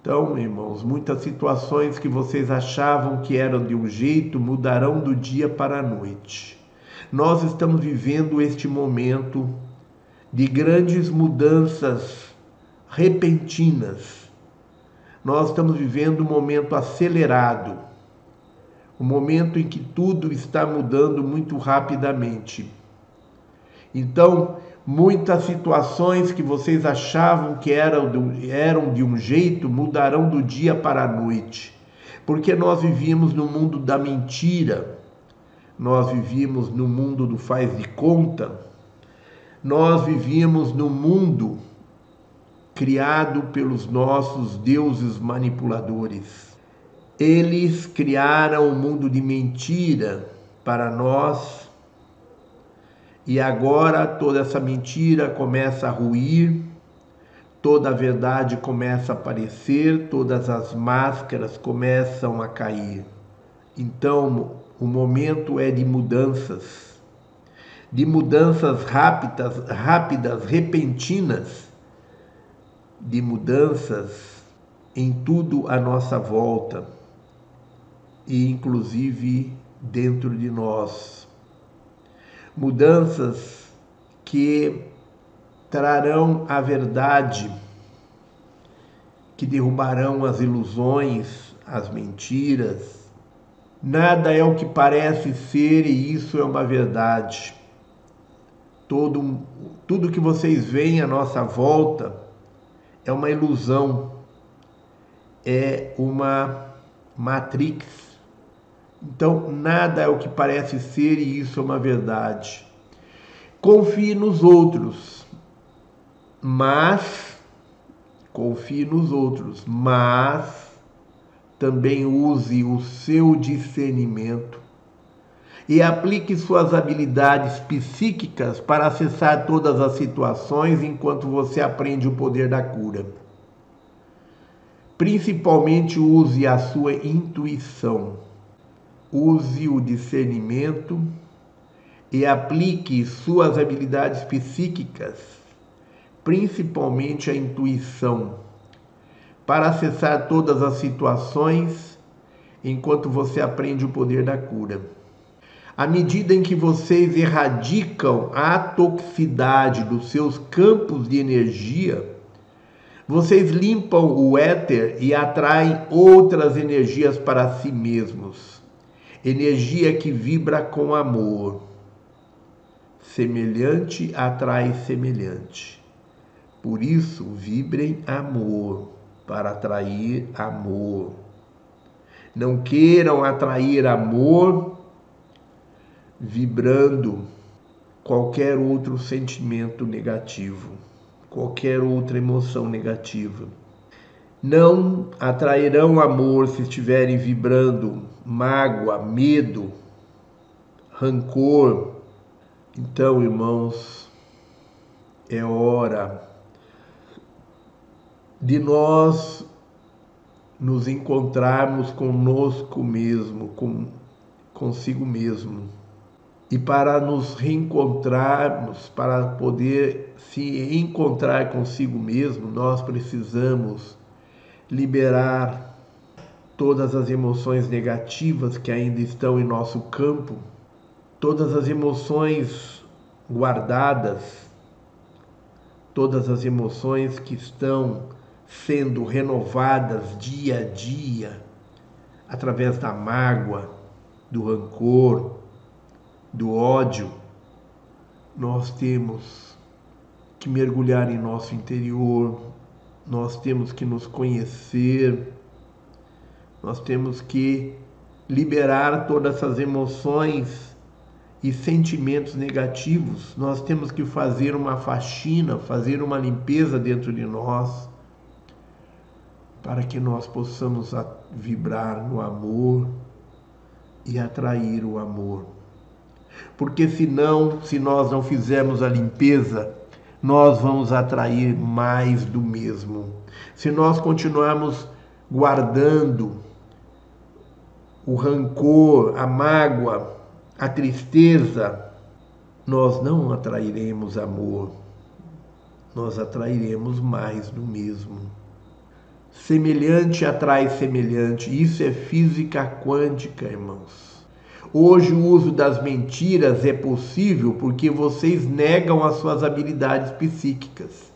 Então, irmãos, muitas situações que vocês achavam que eram de um jeito mudarão do dia para a noite. Nós estamos vivendo este momento de grandes mudanças repentinas. Nós estamos vivendo um momento acelerado, um momento em que tudo está mudando muito rapidamente. Então, muitas situações que vocês achavam que eram, de um jeito mudarão do dia para a noite, porque nós vivíamos no mundo da mentira, nós vivíamos no mundo do faz de conta, nós vivíamos no mundo criado pelos nossos deuses manipuladores. Eles criaram um mundo de mentira para nós e agora toda essa mentira começa a ruir, toda a verdade começa a aparecer, todas as máscaras começam a cair. Então, o momento é de mudanças, de mudanças rápidas, rápidas, repentinas, de mudanças em tudo à nossa volta e inclusive dentro de nós mudanças que trarão a verdade, que derrubarão as ilusões, as mentiras. Nada é o que parece ser e isso é uma verdade. Todo, tudo que vocês veem à nossa volta é uma ilusão, é uma matrix então, nada é o que parece ser e isso é uma verdade. Confie nos outros, mas confie nos outros, mas também use o seu discernimento e aplique suas habilidades psíquicas para acessar todas as situações enquanto você aprende o poder da cura. Principalmente use a sua intuição use o discernimento e aplique suas habilidades psíquicas, principalmente a intuição, para acessar todas as situações enquanto você aprende o poder da cura. À medida em que vocês erradicam a toxicidade dos seus campos de energia, vocês limpam o éter e atraem outras energias para si mesmos. Energia que vibra com amor. Semelhante atrai semelhante. Por isso, vibrem amor para atrair amor. Não queiram atrair amor vibrando qualquer outro sentimento negativo qualquer outra emoção negativa. Não atrairão amor se estiverem vibrando mágoa, medo, rancor. Então, irmãos, é hora de nós nos encontrarmos conosco mesmo, com consigo mesmo e para nos reencontrarmos, para poder se encontrar consigo mesmo, nós precisamos liberar todas as emoções negativas que ainda estão em nosso campo, todas as emoções guardadas, todas as emoções que estão sendo renovadas dia a dia através da mágoa, do rancor, do ódio, nós temos que mergulhar em nosso interior, nós temos que nos conhecer, nós temos que liberar todas essas emoções e sentimentos negativos. Nós temos que fazer uma faxina, fazer uma limpeza dentro de nós, para que nós possamos vibrar no amor e atrair o amor. Porque senão, se nós não fizermos a limpeza, nós vamos atrair mais do mesmo. Se nós continuarmos guardando o rancor, a mágoa, a tristeza, nós não atrairemos amor, nós atrairemos mais do mesmo. Semelhante atrai semelhante, isso é física quântica, irmãos. Hoje o uso das mentiras é possível porque vocês negam as suas habilidades psíquicas.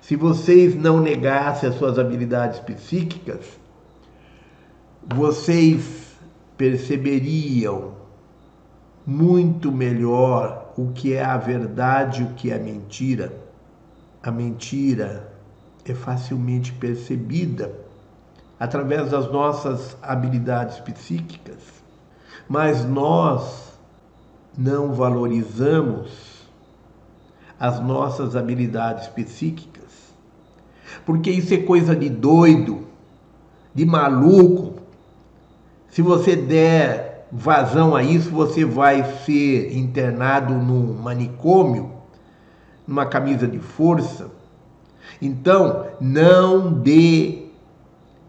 Se vocês não negassem as suas habilidades psíquicas, vocês perceberiam muito melhor o que é a verdade e o que é a mentira. A mentira é facilmente percebida através das nossas habilidades psíquicas mas nós não valorizamos as nossas habilidades psíquicas, porque isso é coisa de doido, de maluco. Se você der vazão a isso, você vai ser internado num manicômio, numa camisa de força. Então, não dê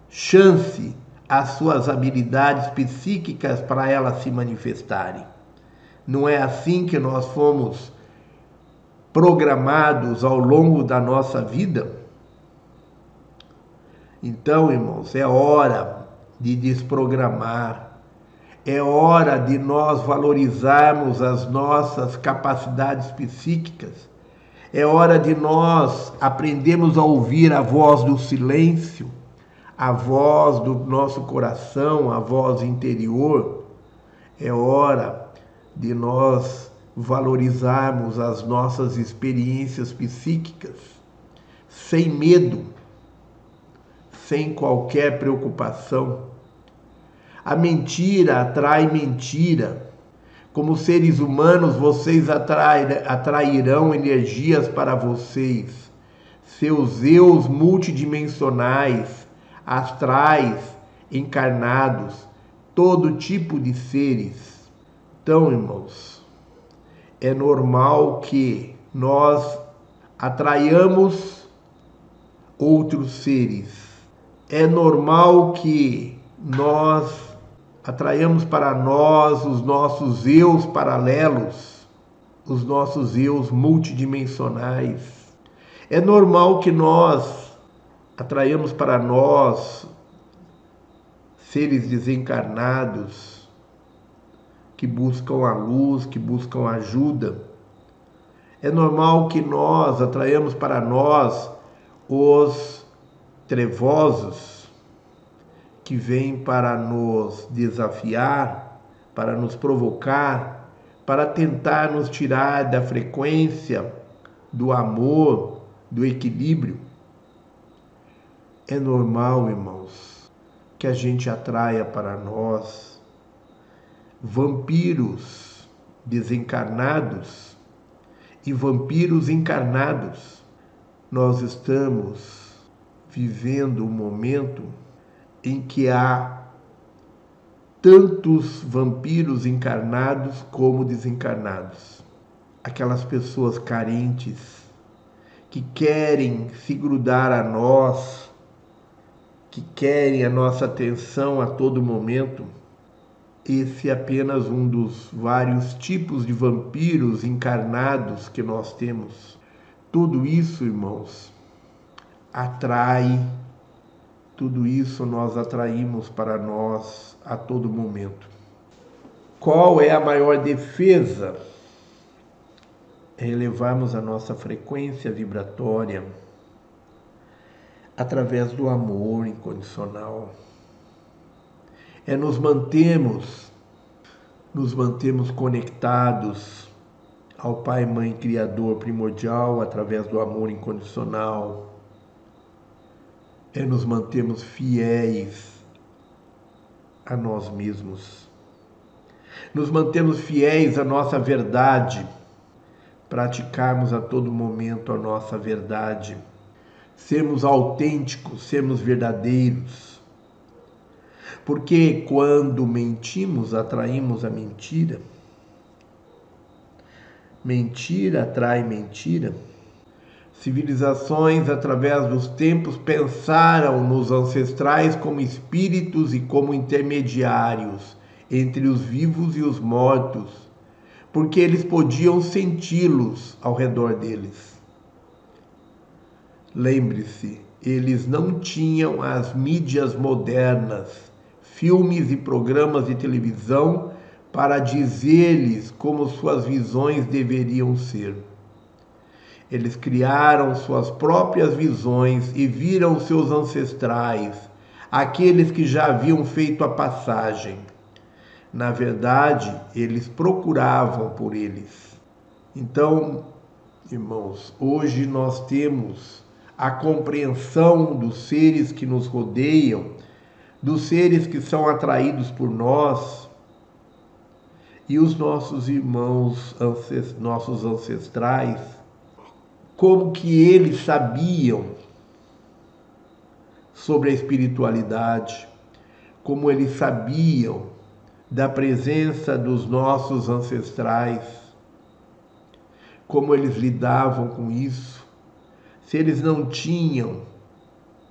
chance as suas habilidades psíquicas para elas se manifestarem. Não é assim que nós fomos programados ao longo da nossa vida? Então, irmãos, é hora de desprogramar. É hora de nós valorizarmos as nossas capacidades psíquicas. É hora de nós aprendermos a ouvir a voz do silêncio a voz do nosso coração, a voz interior, é hora de nós valorizarmos as nossas experiências psíquicas sem medo, sem qualquer preocupação. A mentira atrai mentira. Como seres humanos, vocês atrairão energias para vocês, seus eus multidimensionais astrais, encarnados, todo tipo de seres. Então, irmãos, é normal que nós atraiamos outros seres. É normal que nós atraiamos para nós os nossos eus paralelos, os nossos eus multidimensionais. É normal que nós atraiamos para nós seres desencarnados que buscam a luz, que buscam ajuda. É normal que nós atraiamos para nós os trevosos que vêm para nos desafiar, para nos provocar, para tentar nos tirar da frequência do amor, do equilíbrio. É normal, irmãos, que a gente atraia para nós vampiros desencarnados e vampiros encarnados. Nós estamos vivendo um momento em que há tantos vampiros encarnados como desencarnados. Aquelas pessoas carentes que querem se grudar a nós, que querem a nossa atenção a todo momento. Esse é apenas um dos vários tipos de vampiros encarnados que nós temos. Tudo isso, irmãos, atrai tudo isso nós atraímos para nós a todo momento. Qual é a maior defesa? É elevarmos a nossa frequência vibratória através do amor incondicional. É nos mantermos, nos mantemos conectados ao Pai, Mãe, Criador primordial através do amor incondicional. É nos mantermos fiéis a nós mesmos, nos mantermos fiéis à nossa verdade, praticarmos a todo momento a nossa verdade, sermos autênticos, sermos verdadeiros. Porque quando mentimos, atraímos a mentira. Mentira atrai mentira. Civilizações, através dos tempos, pensaram nos ancestrais como espíritos e como intermediários entre os vivos e os mortos, porque eles podiam senti-los ao redor deles. Lembre-se, eles não tinham as mídias modernas, filmes e programas de televisão para dizer-lhes como suas visões deveriam ser. Eles criaram suas próprias visões e viram seus ancestrais, aqueles que já haviam feito a passagem. Na verdade, eles procuravam por eles. Então, irmãos, hoje nós temos a compreensão dos seres que nos rodeiam, dos seres que são atraídos por nós, e os nossos irmãos, nossos ancestrais, como que eles sabiam sobre a espiritualidade, como eles sabiam da presença dos nossos ancestrais, como eles lidavam com isso, se eles não tinham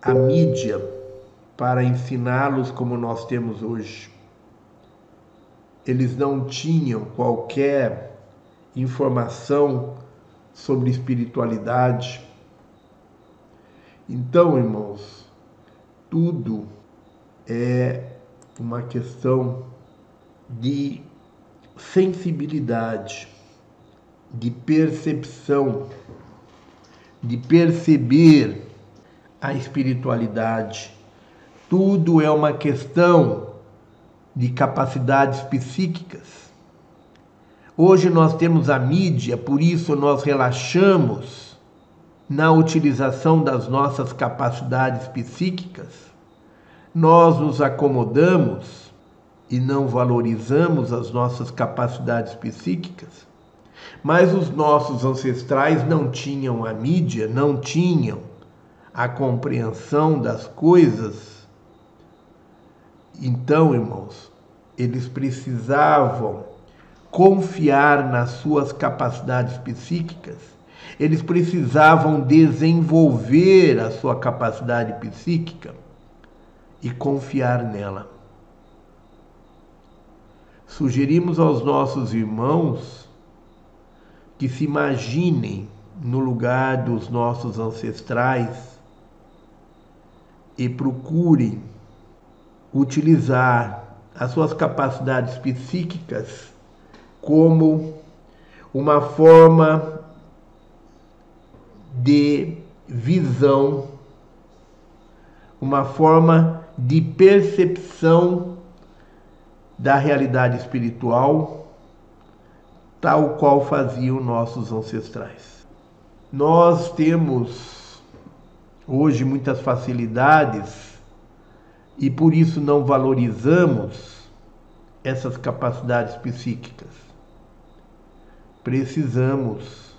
a mídia para ensiná-los como nós temos hoje. Eles não tinham qualquer informação sobre espiritualidade. Então, irmãos, tudo é uma questão de sensibilidade, de percepção, de perceber a espiritualidade. Tudo é uma questão de capacidades psíquicas Hoje nós temos a mídia, por isso nós relaxamos na utilização das nossas capacidades psíquicas. Nós nos acomodamos e não valorizamos as nossas capacidades psíquicas. Mas os nossos ancestrais não tinham a mídia, não tinham a compreensão das coisas. Então, irmãos, eles precisavam confiar nas suas capacidades psíquicas, eles precisavam desenvolver a sua capacidade psíquica e confiar nela. sugerimos aos nossos irmãos que se imaginem no lugar dos nossos ancestrais e procurem utilizar as suas capacidades psíquicas como uma forma de visão, uma forma de percepção da realidade espiritual, tal qual faziam nossos ancestrais. Nós temos hoje muitas facilidades e por isso não valorizamos essas capacidades psíquicas. Precisamos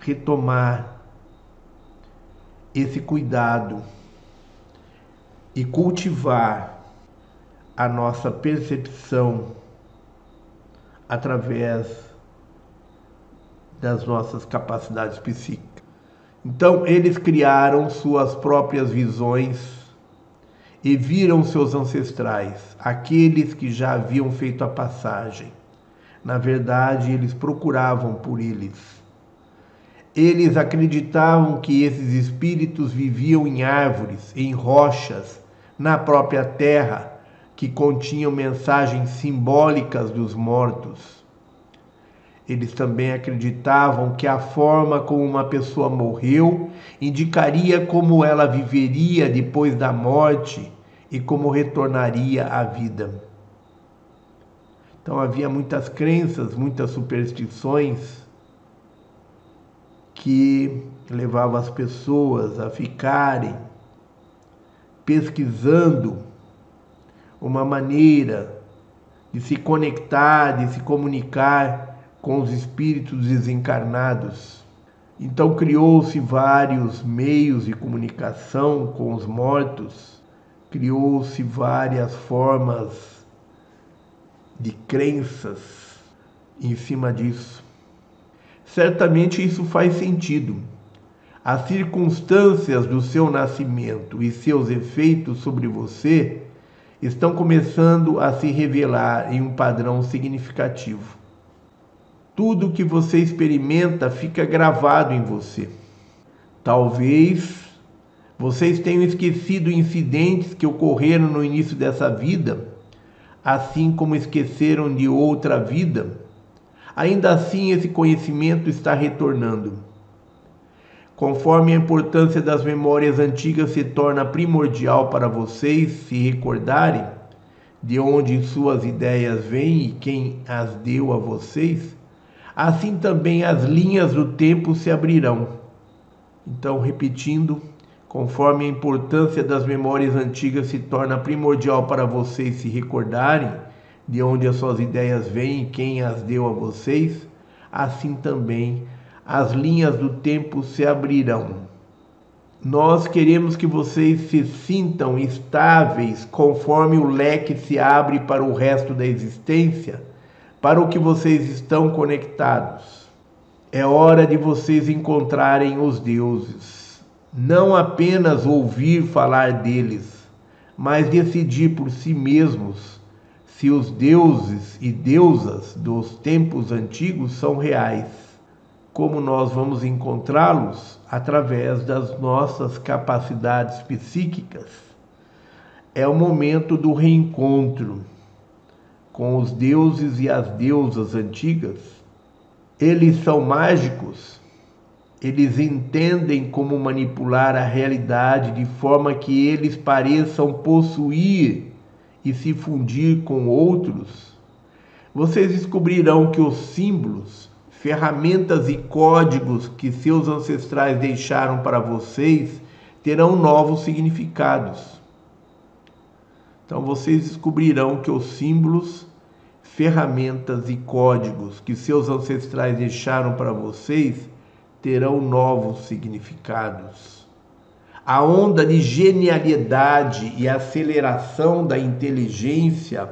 retomar esse cuidado e cultivar a nossa percepção através das nossas capacidades psíquicas. Então, eles criaram suas próprias visões e viram seus ancestrais, aqueles que já haviam feito a passagem. Na verdade, eles procuravam por eles. Eles acreditavam que esses espíritos viviam em árvores, em rochas, na própria terra que continham mensagens simbólicas dos mortos. Eles também acreditavam que a forma como uma pessoa morreu indicaria como ela viveria depois da morte e como retornaria à vida. Então havia muitas crenças, muitas superstições que levavam as pessoas a ficarem pesquisando uma maneira de se conectar, de se comunicar com os espíritos desencarnados. Então criou-se vários meios de comunicação com os mortos, criou-se várias formas de crenças em cima disso. Certamente isso faz sentido. As circunstâncias do seu nascimento e seus efeitos sobre você estão começando a se revelar em um padrão significativo. Tudo que você experimenta fica gravado em você. Talvez vocês tenham esquecido incidentes que ocorreram no início dessa vida, assim como esqueceram de outra vida. Ainda assim, esse conhecimento está retornando. Conforme a importância das memórias antigas se torna primordial para vocês se recordarem de onde suas ideias vêm e quem as deu a vocês, assim também as linhas do tempo se abrirão. Então, repetindo, conforme a importância das memórias antigas se torna primordial para vocês se recordarem de onde as suas ideias vêm e quem as deu a vocês, assim também as linhas do tempo se abrirão. Nós queremos que vocês se sintam estáveis conforme o leque se abre para o resto da existência, para o que vocês estão conectados. É hora de vocês encontrarem os deuses, não apenas ouvir falar deles, mas decidir por si mesmos se os deuses e deusas dos tempos antigos são reais como nós vamos encontrá-los através das nossas capacidades psíquicas. É o momento do reencontro com os deuses e as deusas antigas. Eles são mágicos, eles entendem como manipular a realidade de forma que eles pareçam possuir e se fundir com outros. Vocês descobrirão que os símbolos ferramentas e códigos que seus ancestrais deixaram para vocês terão novos significados. Então vocês descobrirão que os símbolos, ferramentas e códigos que seus ancestrais deixaram para vocês terão novos significados. A onda de genialidade e aceleração da inteligência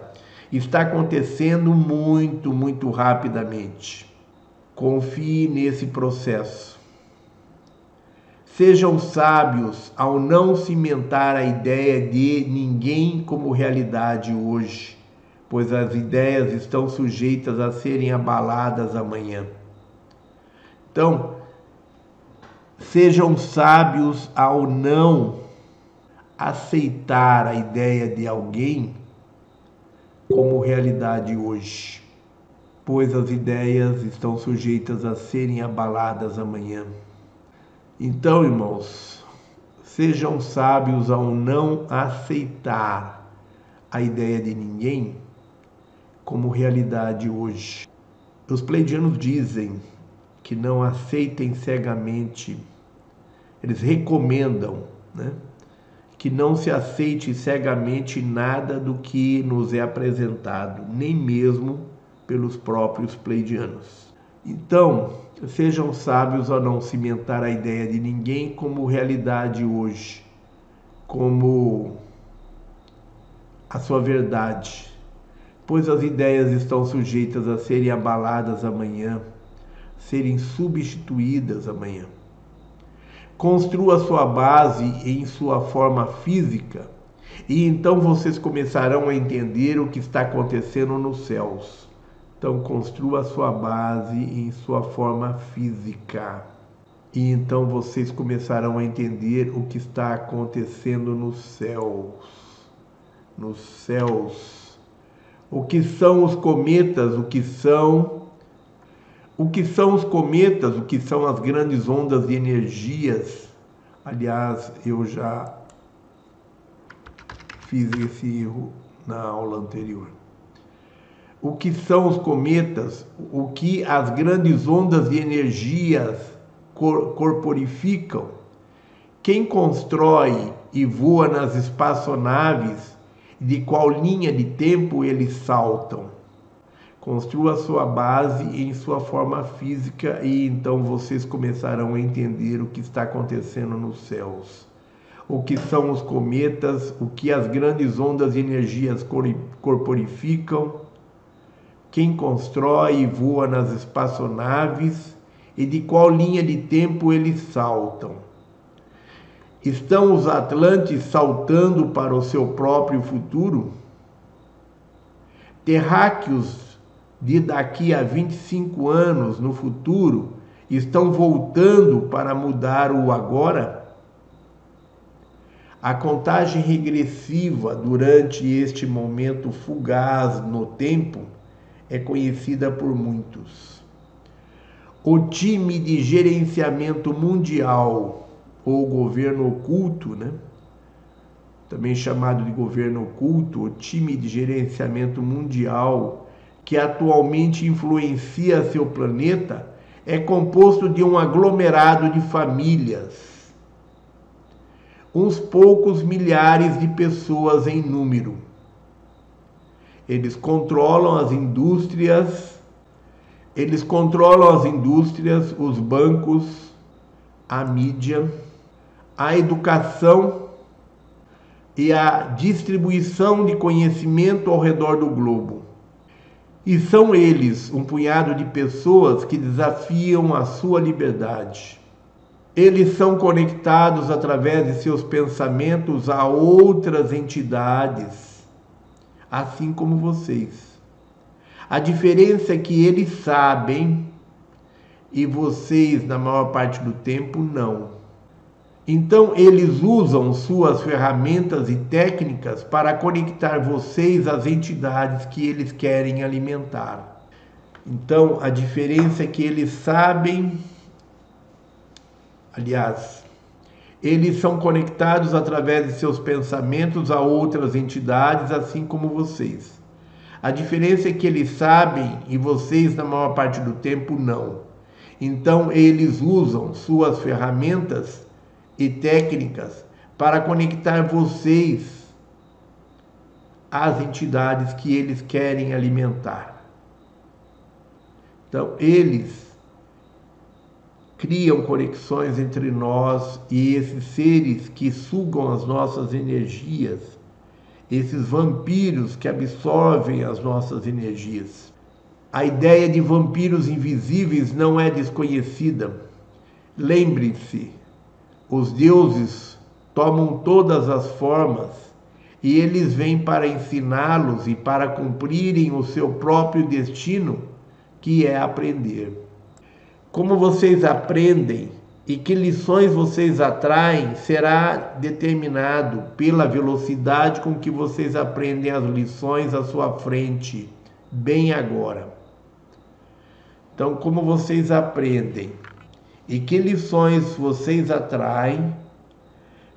está acontecendo muito, muito rapidamente. Confie nesse processo. Sejam sábios ao não cimentar a ideia de ninguém como realidade hoje, pois as ideias estão sujeitas a serem abaladas amanhã. Então, sejam sábios ao não aceitar a ideia de alguém como realidade hoje, pois as ideias estão sujeitas a serem abaladas amanhã. Então, irmãos, sejam sábios ao não aceitar a ideia de ninguém como realidade hoje. Os pleidianos dizem que não aceitem cegamente, eles recomendam, né? que não se aceite cegamente nada do que nos é apresentado, nem mesmo pelos próprios pleidianos. Então, sejam sábios ao não cimentar a ideia de ninguém como realidade hoje, como a sua verdade, pois as ideias estão sujeitas a serem abaladas amanhã, serem substituídas amanhã. Construa sua base em sua forma física, e então vocês começarão a entender o que está acontecendo nos céus. Então, construa sua base em sua forma física. E então vocês começarão a entender o que está acontecendo nos céus. Nos céus o que são os cometas, o que são o que são os cometas, o que são as grandes ondas de energias. Aliás, eu já fiz esse erro na aula anterior. O que são os cometas, o que as grandes ondas de energias corporificam. Quem constrói e voa nas espaçonaves de qual linha de tempo eles saltam. Construa sua base em sua forma física e então vocês começarão a entender o que está acontecendo nos céus. O que são os cometas, o que as grandes ondas de energias corporificam, quem constrói e voa nas espaçonaves e de qual linha de tempo eles saltam Estão os atlantes saltando para o seu próprio futuro? Terráqueos de daqui a 25 anos no futuro estão voltando para mudar o agora? A contagem regressiva durante este momento fugaz no tempo é conhecida por muitos. O time de gerenciamento mundial ou governo oculto, né? também chamado de governo oculto, o time de gerenciamento mundial que atualmente influencia seu planeta, é composto de um aglomerado de famílias, uns poucos milhares de pessoas em número. Eles controlam as indústrias, eles controlam as indústrias, os bancos, a mídia, a educação e a distribuição de conhecimento ao redor do globo. E são eles um punhado de pessoas que desafiam a sua liberdade. Eles são conectados através de seus pensamentos a outras entidades, assim como vocês. A diferença é que eles sabem e vocês, na maior parte do tempo, não. Então, eles usam suas ferramentas e técnicas para conectar vocês às entidades que eles querem alimentar. Então, a diferença é que eles sabem, aliás, eles são conectados através de seus pensamentos a outras entidades, assim como vocês. A diferença é que eles sabem e vocês, na maior parte do tempo, não. Então, eles usam suas ferramentas e técnicas para conectar vocês às entidades que eles querem alimentar. Então, eles criam conexões entre nós e esses seres que sugam as nossas energias, esses vampiros que absorvem as nossas energias. A ideia de vampiros invisíveis não é desconhecida. Lembre-se, os deuses tomam todas as formas e eles vêm para ensiná-los e para cumprirem o seu próprio destino, que é aprender. Como vocês aprendem e que lições vocês atraem será determinado pela velocidade com que vocês aprendem as lições à sua frente, bem agora. Então, como vocês aprendem e que lições vocês atraem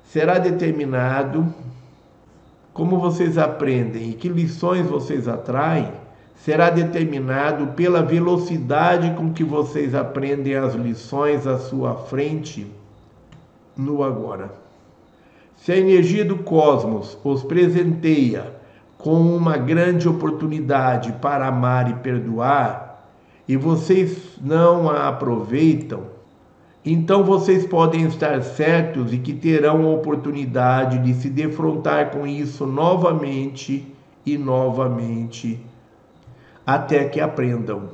será determinado como vocês aprendem e que lições vocês atraem será determinado pela velocidade com que vocês aprendem as lições à sua frente no agora. Se a energia do cosmos os presenteia com uma grande oportunidade para amar e perdoar, e vocês não a aproveitam, então vocês podem estar certos de que terão a oportunidade de se defrontar com isso novamente e novamente até que aprendam.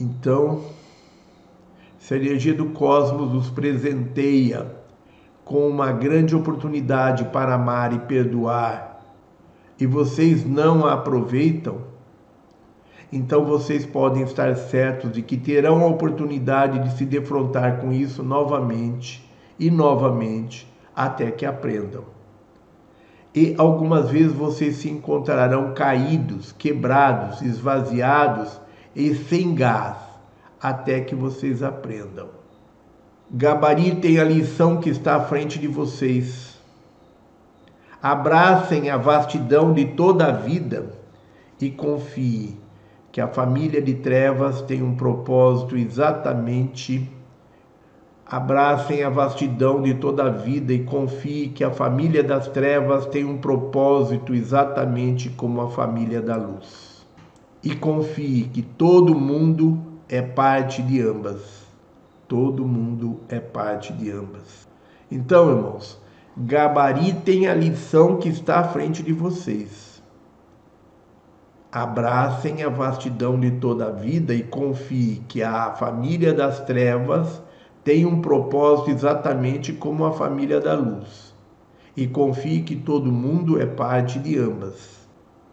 Então, se a energia do cosmos os presenteia com uma grande oportunidade para amar e perdoar, e vocês não a aproveitam, então vocês podem estar certos de que terão a oportunidade de se defrontar com isso novamente e novamente até que aprendam e algumas vezes vocês se encontrarão caídos, quebrados, esvaziados e sem gás, até que vocês aprendam. Gabaritem a lição que está à frente de vocês. Abracem a vastidão de toda a vida e confie que a família de trevas tem um propósito exatamente Abracem a vastidão de toda a vida e confie que a família das trevas tem um propósito exatamente como a família da luz. E confie que todo mundo é parte de ambas. Todo mundo é parte de ambas. Então, irmãos, gabaritem a lição que está à frente de vocês. Abracem a vastidão de toda a vida e confie que a família das trevas tem um propósito exatamente como a família da luz. E confie que todo mundo é parte de ambas.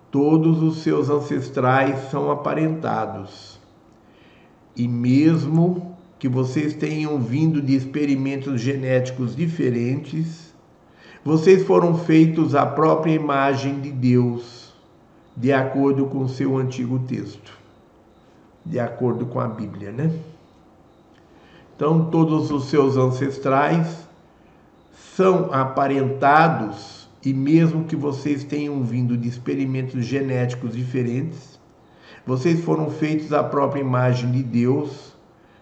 Todos os seus ancestrais são aparentados. E mesmo que vocês tenham vindo de experimentos genéticos diferentes, vocês foram feitos à própria imagem de Deus, de acordo com seu antigo texto, de acordo com a Bíblia, né? Então, todos os seus ancestrais são aparentados, e mesmo que vocês tenham vindo de experimentos genéticos diferentes, vocês foram feitos à própria imagem de Deus,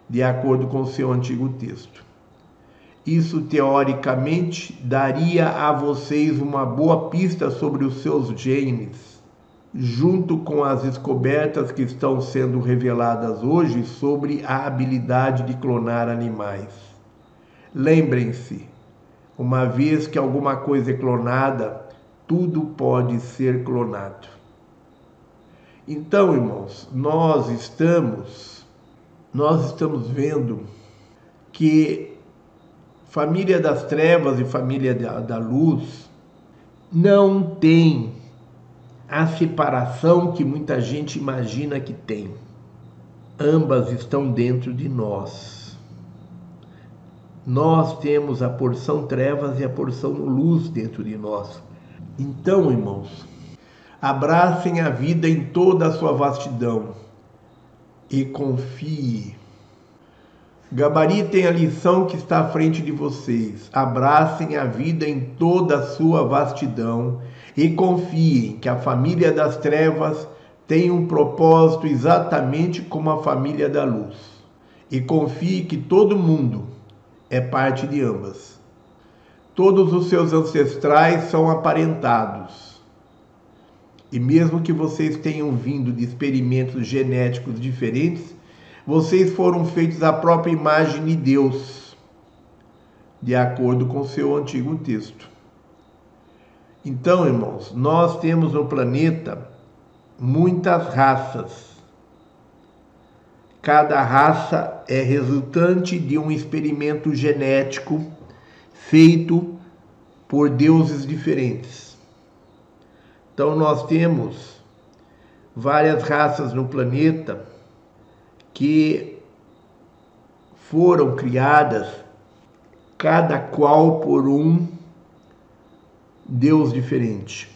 de acordo com o seu antigo texto. Isso, teoricamente, daria a vocês uma boa pista sobre os seus genes junto com as descobertas que estão sendo reveladas hoje sobre a habilidade de clonar animais. Lembrem-se, uma vez que alguma coisa é clonada, tudo pode ser clonado. Então, irmãos, nós estamos nós estamos vendo que família das trevas e família da, da luz não tem a separação que muita gente imagina que tem. Ambas estão dentro de nós. Nós temos a porção trevas e a porção luz dentro de nós. Então, irmãos, abracem a vida em toda a sua vastidão e confie. Gabaritem a lição que está à frente de vocês. Abracem a vida em toda a sua vastidão e confiem que a família das trevas tem um propósito exatamente como a família da luz. E confie que todo mundo é parte de ambas. Todos os seus ancestrais são aparentados. E mesmo que vocês tenham vindo de experimentos genéticos diferentes, vocês foram feitos à própria imagem de Deus, de acordo com seu antigo texto. Então, irmãos, nós temos no planeta muitas raças. Cada raça é resultante de um experimento genético feito por deuses diferentes. Então nós temos várias raças no planeta que foram criadas, cada qual por um Deus diferente.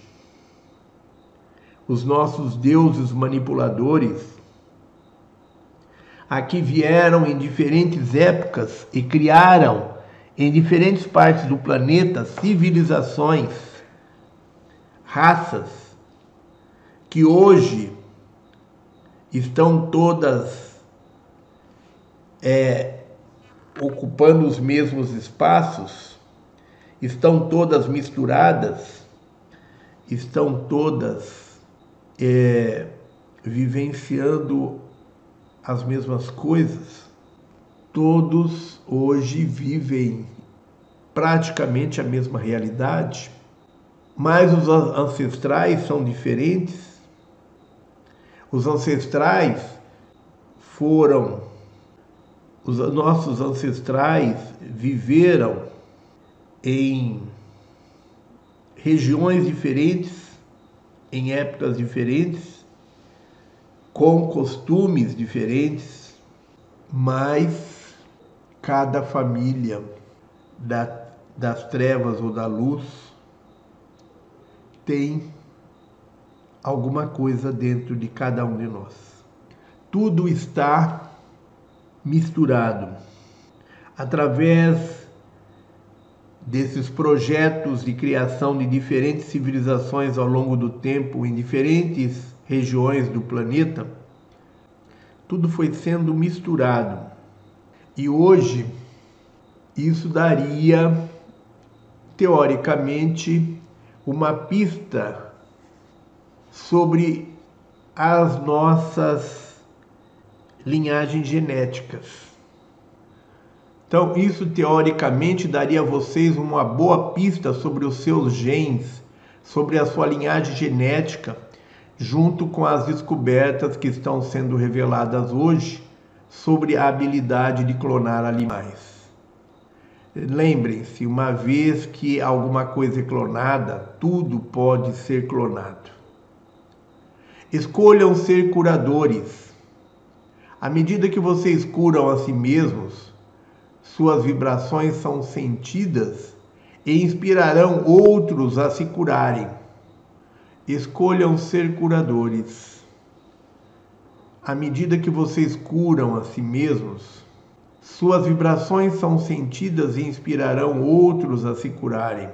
Os nossos deuses manipuladores aqui vieram em diferentes épocas e criaram em diferentes partes do planeta civilizações, raças que hoje estão todas é, ocupando os mesmos espaços, estão todas misturadas, estão todas é, vivenciando as mesmas coisas. Todos hoje vivem praticamente a mesma realidade, mas os ancestrais são diferentes. Os ancestrais foram os nossos ancestrais viveram em regiões diferentes, em épocas diferentes, com costumes diferentes, mas cada família da, das trevas ou da luz tem alguma coisa dentro de cada um de nós. Tudo está misturado. Através desses projetos de criação de diferentes civilizações ao longo do tempo em diferentes regiões do planeta, tudo foi sendo misturado. E hoje isso daria teoricamente uma pista sobre as nossas linhagens genéticas. Então, isso teoricamente daria a vocês uma boa pista sobre os seus genes, sobre a sua linhagem genética, junto com as descobertas que estão sendo reveladas hoje sobre a habilidade de clonar animais. Lembrem-se, uma vez que alguma coisa é clonada, tudo pode ser clonado. Escolham ser curadores à medida que vocês curam a si mesmos, suas vibrações são sentidas e inspirarão outros a se curarem. Escolham ser curadores. À medida que vocês curam a si mesmos, suas vibrações são sentidas e inspirarão outros a se curarem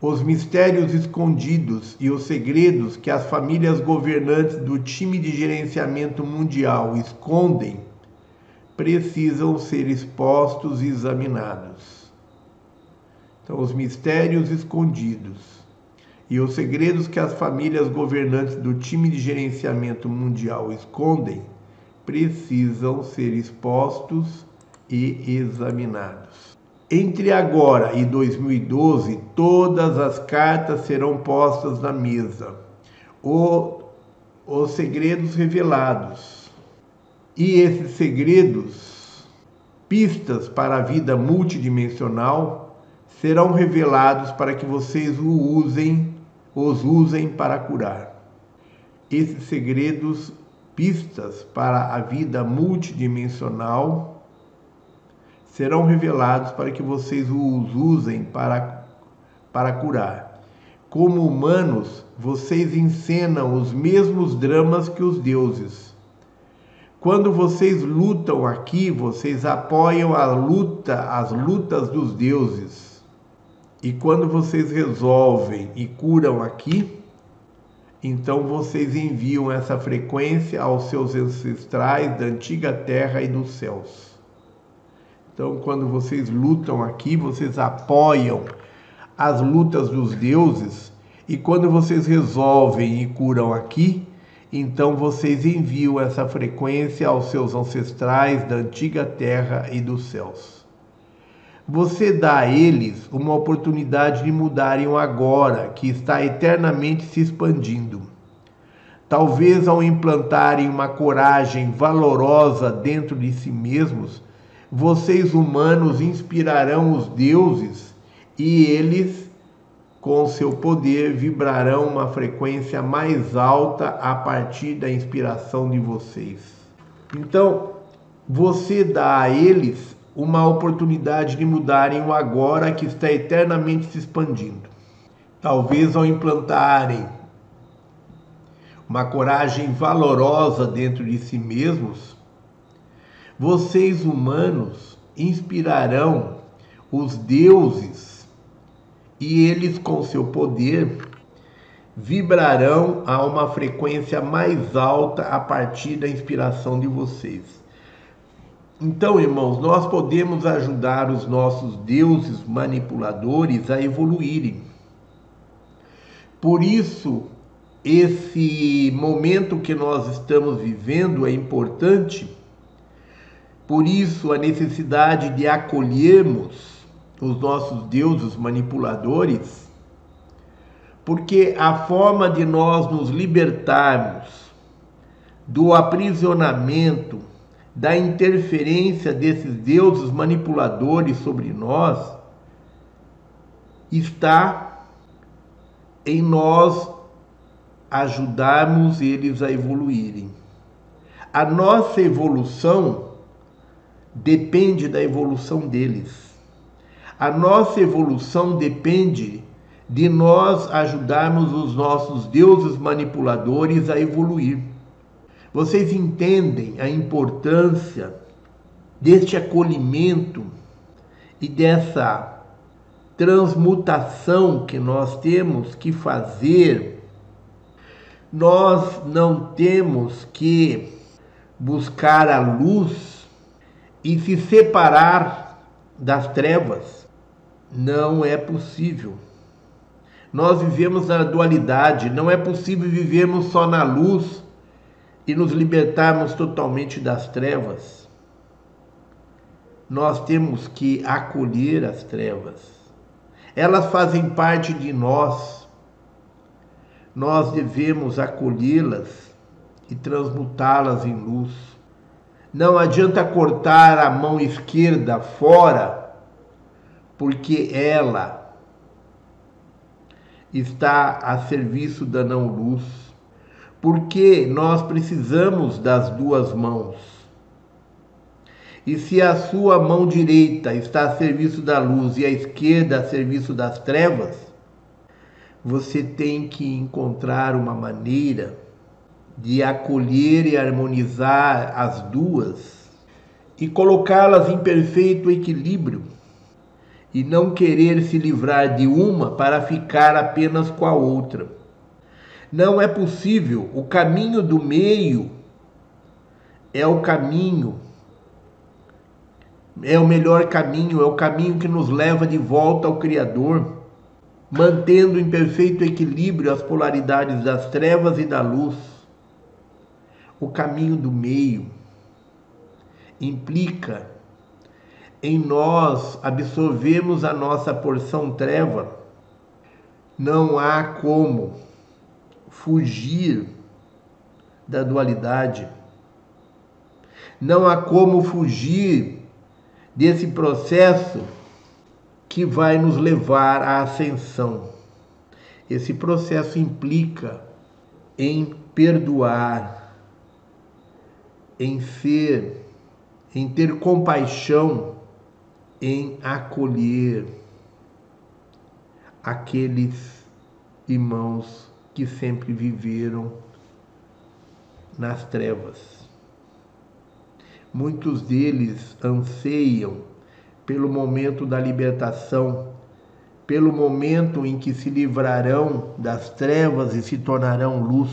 os mistérios escondidos e os segredos que as famílias governantes do time de gerenciamento mundial escondem precisam ser expostos e examinados. Então, os mistérios escondidos e os segredos que as famílias governantes do time de gerenciamento mundial escondem precisam ser expostos e examinados. Entre agora e 2012, todas as cartas serão postas na mesa. O, os segredos revelados. E esses segredos, pistas para a vida multidimensional, serão revelados para que vocês usem, os usem para curar. Esses segredos, pistas para a vida multidimensional, serão revelados para que vocês os usem para, para curar. Como humanos, vocês encenam os mesmos dramas que os deuses. Quando vocês lutam aqui, vocês apoiam a luta, as lutas dos deuses. E quando vocês resolvem e curam aqui, então vocês enviam essa frequência aos seus ancestrais da antiga terra e dos céus. Então, quando vocês lutam aqui, vocês apoiam as lutas dos deuses, e quando vocês resolvem e curam aqui, então vocês enviam essa frequência aos seus ancestrais da antiga terra e dos céus. Você dá a eles uma oportunidade de mudarem o agora, que está eternamente se expandindo. Talvez ao implantarem uma coragem valorosa dentro de si mesmos, vocês humanos inspirarão os deuses e eles com seu poder, vibrarão uma frequência mais alta a partir da inspiração de vocês. Então, você dá a eles uma oportunidade de mudarem o agora que está eternamente se expandindo. Talvez ao implantarem uma coragem valorosa dentro de si mesmos, vocês humanos inspirarão os deuses e eles, com seu poder, vibrarão a uma frequência mais alta a partir da inspiração de vocês. Então, irmãos, nós podemos ajudar os nossos deuses manipuladores a evoluírem. Por isso, esse momento que nós estamos vivendo é importante, por isso a necessidade de acolhermos os nossos deuses manipuladores, porque a forma de nós nos libertarmos do aprisionamento, da interferência desses deuses manipuladores sobre nós, está em nós ajudarmos eles a evoluírem. A nossa evolução depende da evolução deles. A nossa evolução depende de nós ajudarmos os nossos deuses manipuladores a evoluir. Vocês entendem a importância deste acolhimento e dessa transmutação que nós temos que fazer nós não temos que buscar a luz e se separar das trevas. Não é possível. Nós vivemos na dualidade, não é possível vivermos só na luz e nos libertarmos totalmente das trevas. Nós temos que acolher as trevas. Elas fazem parte de nós nós devemos acolhê-las e transmutá-las em luz. Não adianta cortar a mão esquerda fora, porque ela está a serviço da não-luz. Porque nós precisamos das duas mãos. E se a sua mão direita está a serviço da luz e a esquerda a serviço das trevas, você tem que encontrar uma maneira de acolher e harmonizar as duas e colocá-las em perfeito equilíbrio e não querer se livrar de uma para ficar apenas com a outra. Não é possível. O caminho do meio é o caminho, é o melhor caminho, é o caminho que nos leva de volta ao Criador mantendo em perfeito equilíbrio as polaridades das trevas e da luz. O caminho do meio implica em nós absorvermos a nossa porção treva. Não há como fugir da dualidade. Não há como fugir desse processo que vai nos levar à ascensão. Esse processo implica em perdoar, em ser, em ter compaixão, em acolher aqueles irmãos que sempre viveram nas trevas. Muitos deles anseiam pelo momento da libertação, pelo momento em que se livrarão das trevas e se tornarão luz.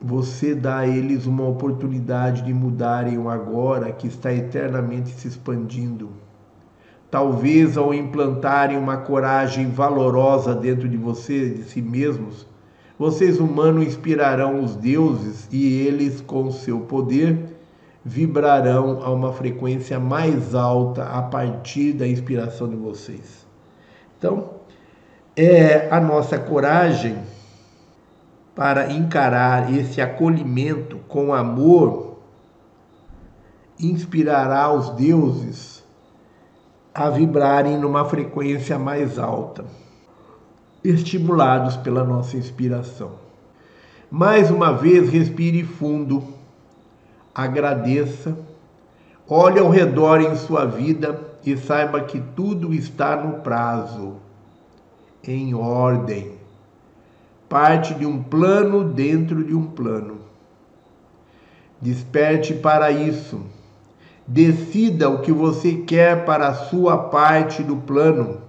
Você dá a eles uma oportunidade de mudarem o agora que está eternamente se expandindo. Talvez ao implantarem uma coragem valorosa dentro de você, de si mesmos, vocês humanos inspirarão os deuses e eles, com seu poder, vibrarão a uma frequência mais alta a partir da inspiração de vocês. Então, é a nossa coragem para encarar esse acolhimento com amor inspirará os deuses a vibrarem numa frequência mais alta. estimulados pela nossa inspiração. Mais uma vez, respire fundo, agradeça, olhe ao redor em sua vida e saiba que tudo está no prazo, em ordem. Parte de um plano dentro de um plano. Desperte para isso. Decida o que você quer para a sua parte do plano.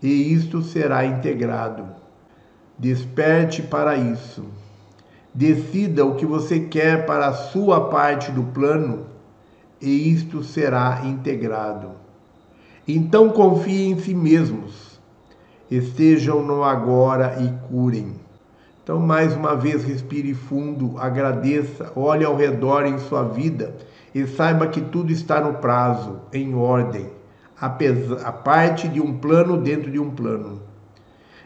E isto será integrado. Desperte para isso. Decida o que você quer para a sua parte do plano e isto será integrado. Então confie em si mesmos, estejam no agora e curem. Então, mais uma vez, respire fundo, agradeça, olhe ao redor em sua vida e saiba que tudo está no prazo, em ordem, a parte de um plano dentro de um plano.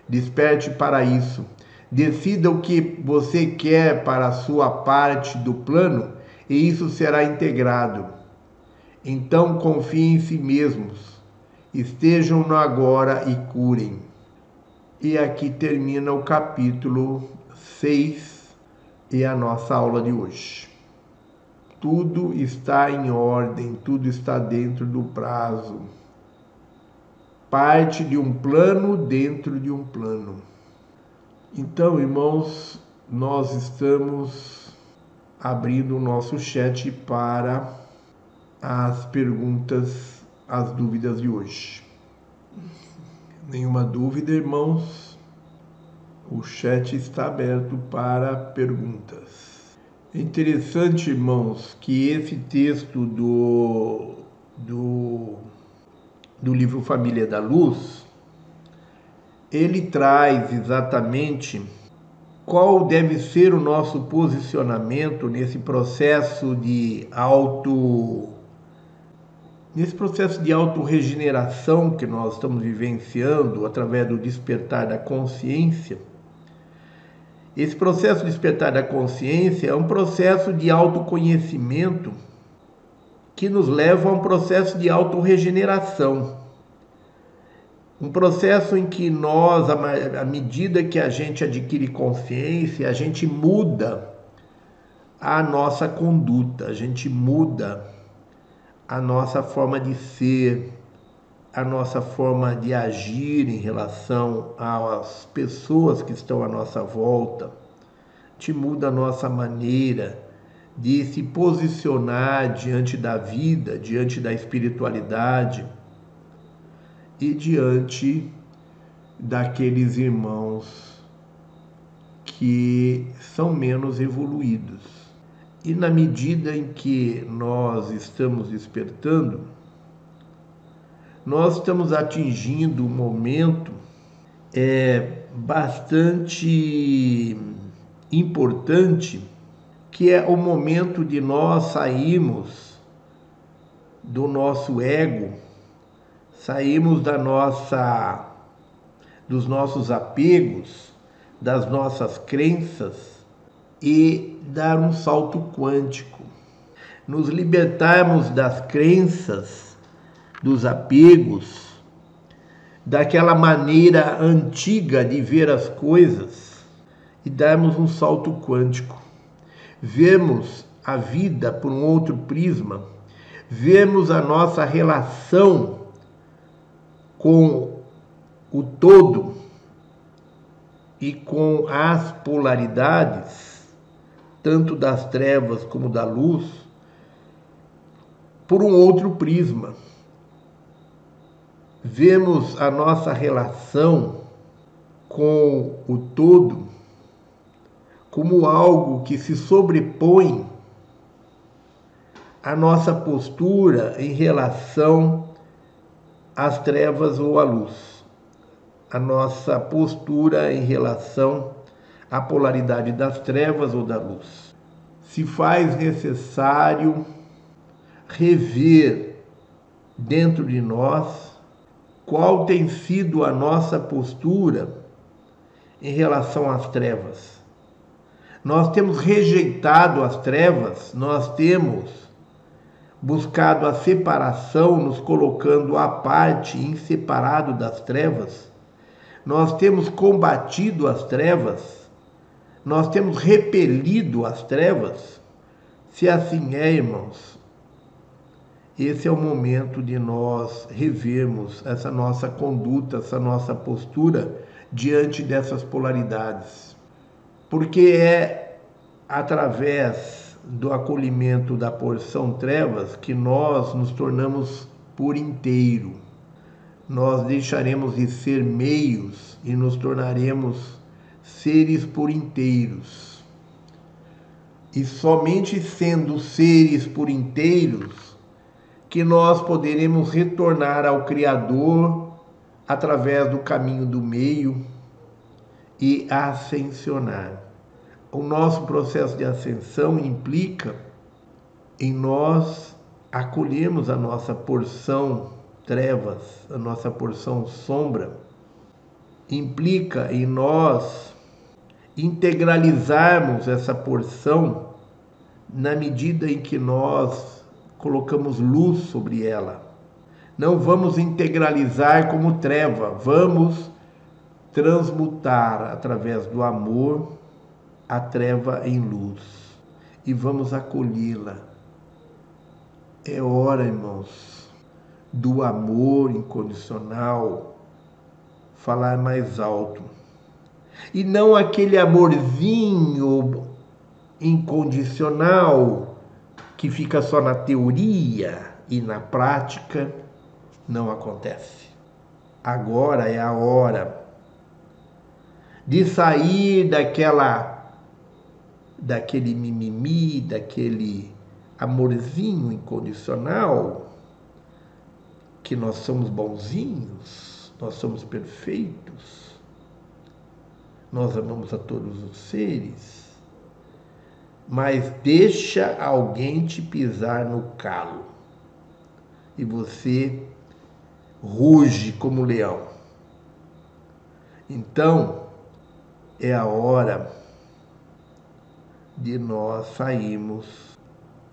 Desperte para isso. Decida o que você quer para a sua parte do plano e isso será integrado. Então confiem em si mesmos, estejam no agora e curem. E aqui termina o capítulo 6 e a nossa aula de hoje. Tudo está em ordem, tudo está dentro do prazo. Parte de um plano dentro de um plano. Então, irmãos, nós estamos abrindo o nosso chat para as perguntas, as dúvidas de hoje. Nenhuma dúvida, irmãos? O chat está aberto para perguntas. É interessante, irmãos, que esse texto do, do, do livro Família da Luz, ele traz exatamente qual deve ser o nosso posicionamento nesse processo de auto Nesse processo de autorregeneração que nós estamos vivenciando através do despertar da consciência, esse processo de despertar da consciência é um processo de autoconhecimento que nos leva a um processo de autorregeneração. Um processo em que nós, à medida que a gente adquire consciência, a gente muda a nossa conduta, a gente muda a nossa forma de ser, a nossa forma de agir em relação às pessoas que estão à nossa volta, te muda a nossa maneira de se posicionar diante da vida, diante da espiritualidade e diante daqueles irmãos que são menos evoluídos. E na medida em que nós estamos despertando, nós estamos atingindo um momento é, bastante importante, que é o momento de nós sairmos do nosso ego, sairmos da nossa dos nossos apegos, das nossas crenças e dar um salto quântico, nos libertarmos das crenças, dos apegos, daquela maneira antiga de ver as coisas e darmos um salto quântico. Vermos a vida por um outro prisma, vermos a nossa relação com o todo e com as polaridades tanto das trevas como da luz, por um outro prisma. Vemos a nossa relação com o todo como algo que se sobrepõe à nossa postura em relação às trevas ou à luz, a nossa postura em relação a polaridade das trevas ou da luz. Se faz necessário rever dentro de nós qual tem sido a nossa postura em relação às trevas. Nós temos rejeitado as trevas, nós temos buscado a separação, nos colocando à parte, em separado das trevas, nós temos combatido as trevas, nós temos repelido as trevas. Se assim é, irmãos, esse é o momento de nós revermos essa nossa conduta, essa nossa postura diante dessas polaridades. Porque é através do acolhimento da porção trevas que nós nos tornamos por inteiro. Nós deixaremos de ser meios e nos tornaremos seres por inteiros. E somente sendo seres por inteiros que nós poderemos retornar ao Criador através do caminho do meio e ascensionar. O nosso processo de ascensão implica em nós acolhermos a nossa porção trevas, a nossa porção sombra, implica em nós integralizarmos essa porção na medida em que nós colocamos luz sobre ela não vamos integralizar como treva, vamos transmutar através do amor a treva em luz e vamos acolhê-la. É hora, irmãos, do amor incondicional falar mais alto. E não aquele amorzinho incondicional que fica só na teoria e na prática não acontece. Agora é a hora de sair daquela daquele mimimi, daquele amorzinho incondicional que nós somos bonzinhos, nós somos perfeitos. Nós amamos a todos os seres. Mas deixa alguém te pisar no calo. E você ruge como leão. Então, é a hora de nós sairmos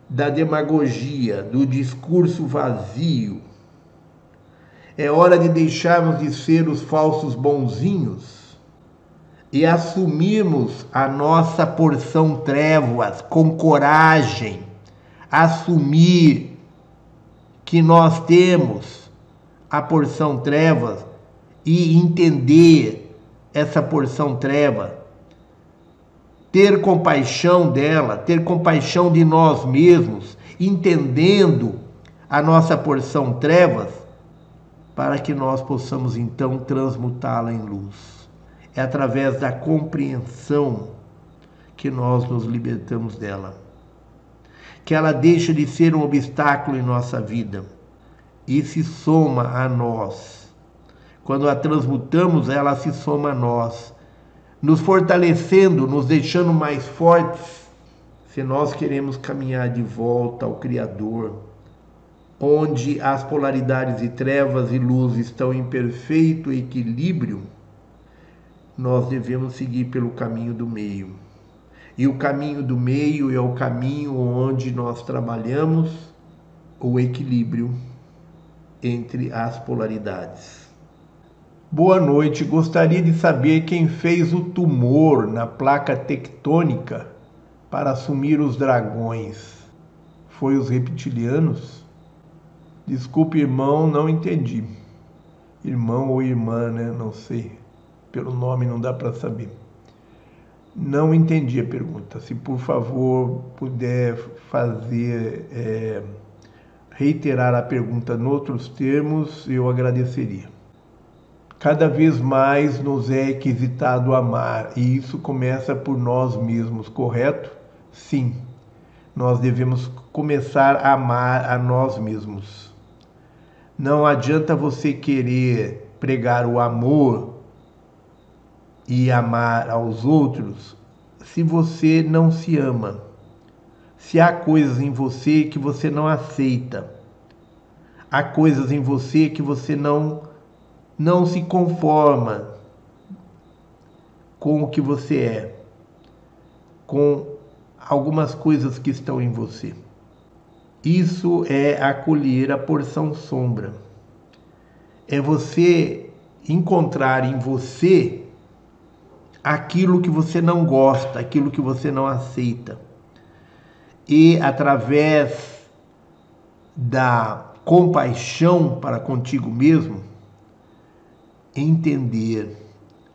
da demagogia, do discurso vazio. É hora de deixarmos de ser os falsos bonzinhos e assumirmos a nossa porção trevas com coragem. Assumir que nós temos a porção trevas e entender essa porção treva, ter compaixão dela, ter compaixão de nós mesmos, entendendo a nossa porção trevas, para que nós possamos então transmutá-la em luz. É através da compreensão que nós nos libertamos dela. Que ela deixa de ser um obstáculo em nossa vida e se soma a nós. Quando a transmutamos, ela se soma a nós, nos fortalecendo, nos deixando mais fortes. Se nós queremos caminhar de volta ao Criador, onde as polaridades de trevas e luz estão em perfeito equilíbrio, nós devemos seguir pelo caminho do meio. E o caminho do meio é o caminho onde nós trabalhamos o equilíbrio entre as polaridades. Boa noite, gostaria de saber quem fez o tumor na placa tectônica para assumir os dragões. Foi os reptilianos? Desculpe, irmão, não entendi. Irmão ou irmã, né? Não sei. Pelo nome não dá para saber. Não entendi a pergunta. Se por favor puder fazer. É reiterar a pergunta em outros termos, eu agradeceria. Cada vez mais nos é requisitado amar, e isso começa por nós mesmos, correto? Sim, nós devemos começar a amar a nós mesmos. Não adianta você querer pregar o amor e amar aos outros se você não se ama se há coisas em você que você não aceita, há coisas em você que você não não se conforma com o que você é, com algumas coisas que estão em você. Isso é acolher a porção sombra. É você encontrar em você aquilo que você não gosta, aquilo que você não aceita. E através da compaixão para contigo mesmo, entender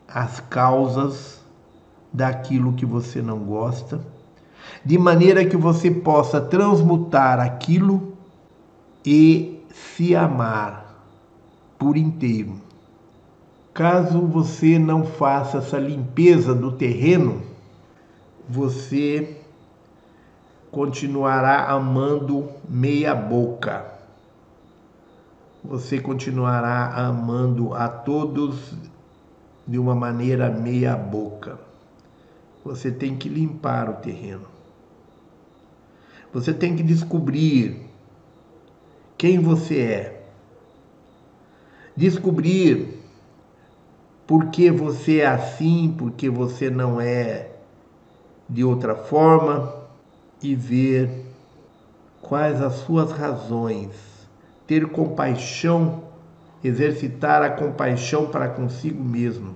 as causas daquilo que você não gosta, de maneira que você possa transmutar aquilo e se amar por inteiro. Caso você não faça essa limpeza do terreno, você continuará amando meia boca. Você continuará amando a todos de uma maneira meia boca. Você tem que limpar o terreno. Você tem que descobrir quem você é. Descobrir por que você é assim, por que você não é de outra forma e ver quais as suas razões. Ter compaixão, exercitar a compaixão para consigo mesmo.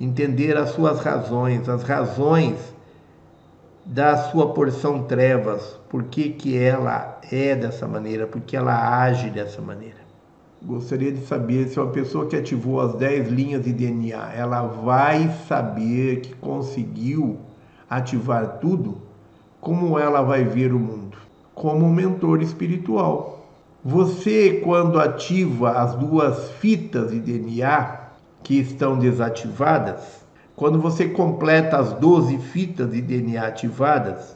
Entender as suas razões, as razões da sua porção trevas, por que, que ela é dessa maneira, por que ela age dessa maneira. Gostaria de saber se uma pessoa que ativou as 10 linhas de DNA, ela vai saber que conseguiu ativar tudo, como ela vai ver o mundo? Como um mentor espiritual. Você, quando ativa as duas fitas de DNA que estão desativadas, quando você completa as 12 fitas de DNA ativadas,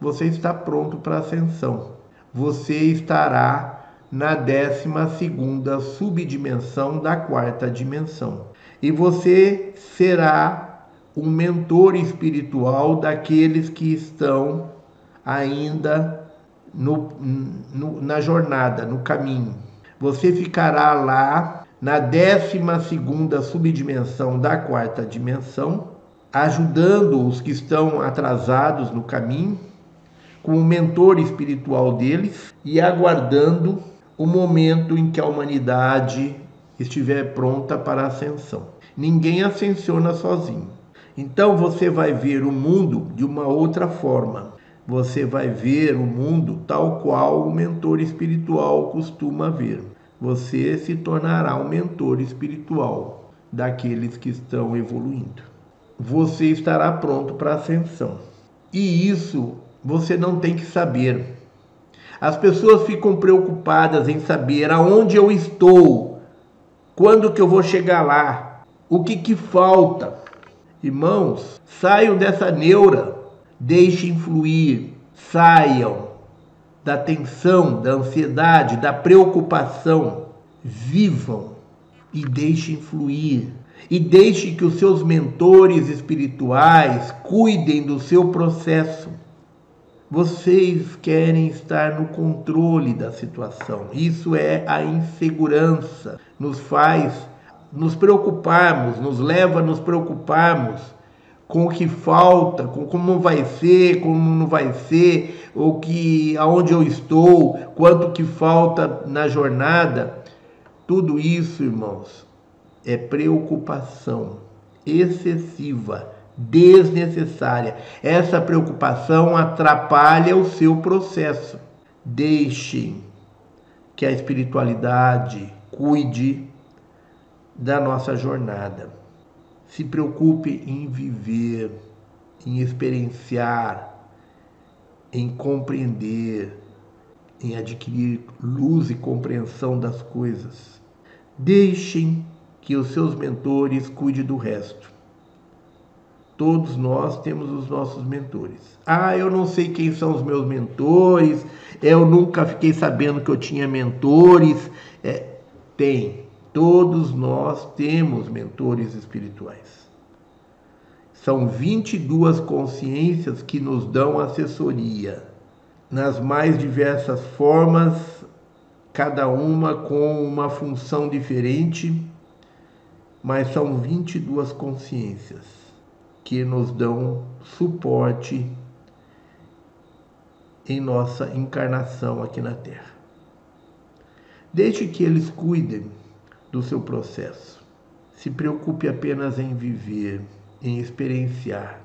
você está pronto para a ascensão. Você estará na décima segunda subdimensão da quarta dimensão. E você será um mentor espiritual daqueles que estão ainda no, no, na jornada, no caminho. Você ficará lá na décima segunda subdimensão da quarta dimensão, ajudando os que estão atrasados no caminho, como mentor espiritual deles e aguardando o momento em que a humanidade estiver pronta para a ascensão. Ninguém ascensiona sozinho. Então você vai ver o mundo de uma outra forma. Você vai ver o mundo tal qual o mentor espiritual costuma ver. Você se tornará um mentor espiritual daqueles que estão evoluindo. Você estará pronto para a ascensão. E isso você não tem que saber as pessoas ficam preocupadas em saber aonde eu estou, quando que eu vou chegar lá, o que que falta. Irmãos, saiam dessa neura, deixem fluir, saiam da tensão, da ansiedade, da preocupação, vivam e deixem fluir. E deixem que os seus mentores espirituais cuidem do seu processo vocês querem estar no controle da situação. Isso é a insegurança. Nos faz nos preocuparmos, nos leva a nos preocuparmos com o que falta, com como vai ser, como não vai ser, o que aonde eu estou, quanto que falta na jornada. Tudo isso, irmãos, é preocupação excessiva desnecessária. Essa preocupação atrapalha o seu processo. Deixem que a espiritualidade cuide da nossa jornada. Se preocupe em viver, em experienciar, em compreender, em adquirir luz e compreensão das coisas. Deixem que os seus mentores cuidem do resto. Todos nós temos os nossos mentores. Ah, eu não sei quem são os meus mentores, eu nunca fiquei sabendo que eu tinha mentores. É, tem. Todos nós temos mentores espirituais. São 22 consciências que nos dão assessoria nas mais diversas formas, cada uma com uma função diferente, mas são 22 consciências que nos dão suporte em nossa encarnação aqui na Terra. Deixe que eles cuidem do seu processo. Se preocupe apenas em viver, em experienciar.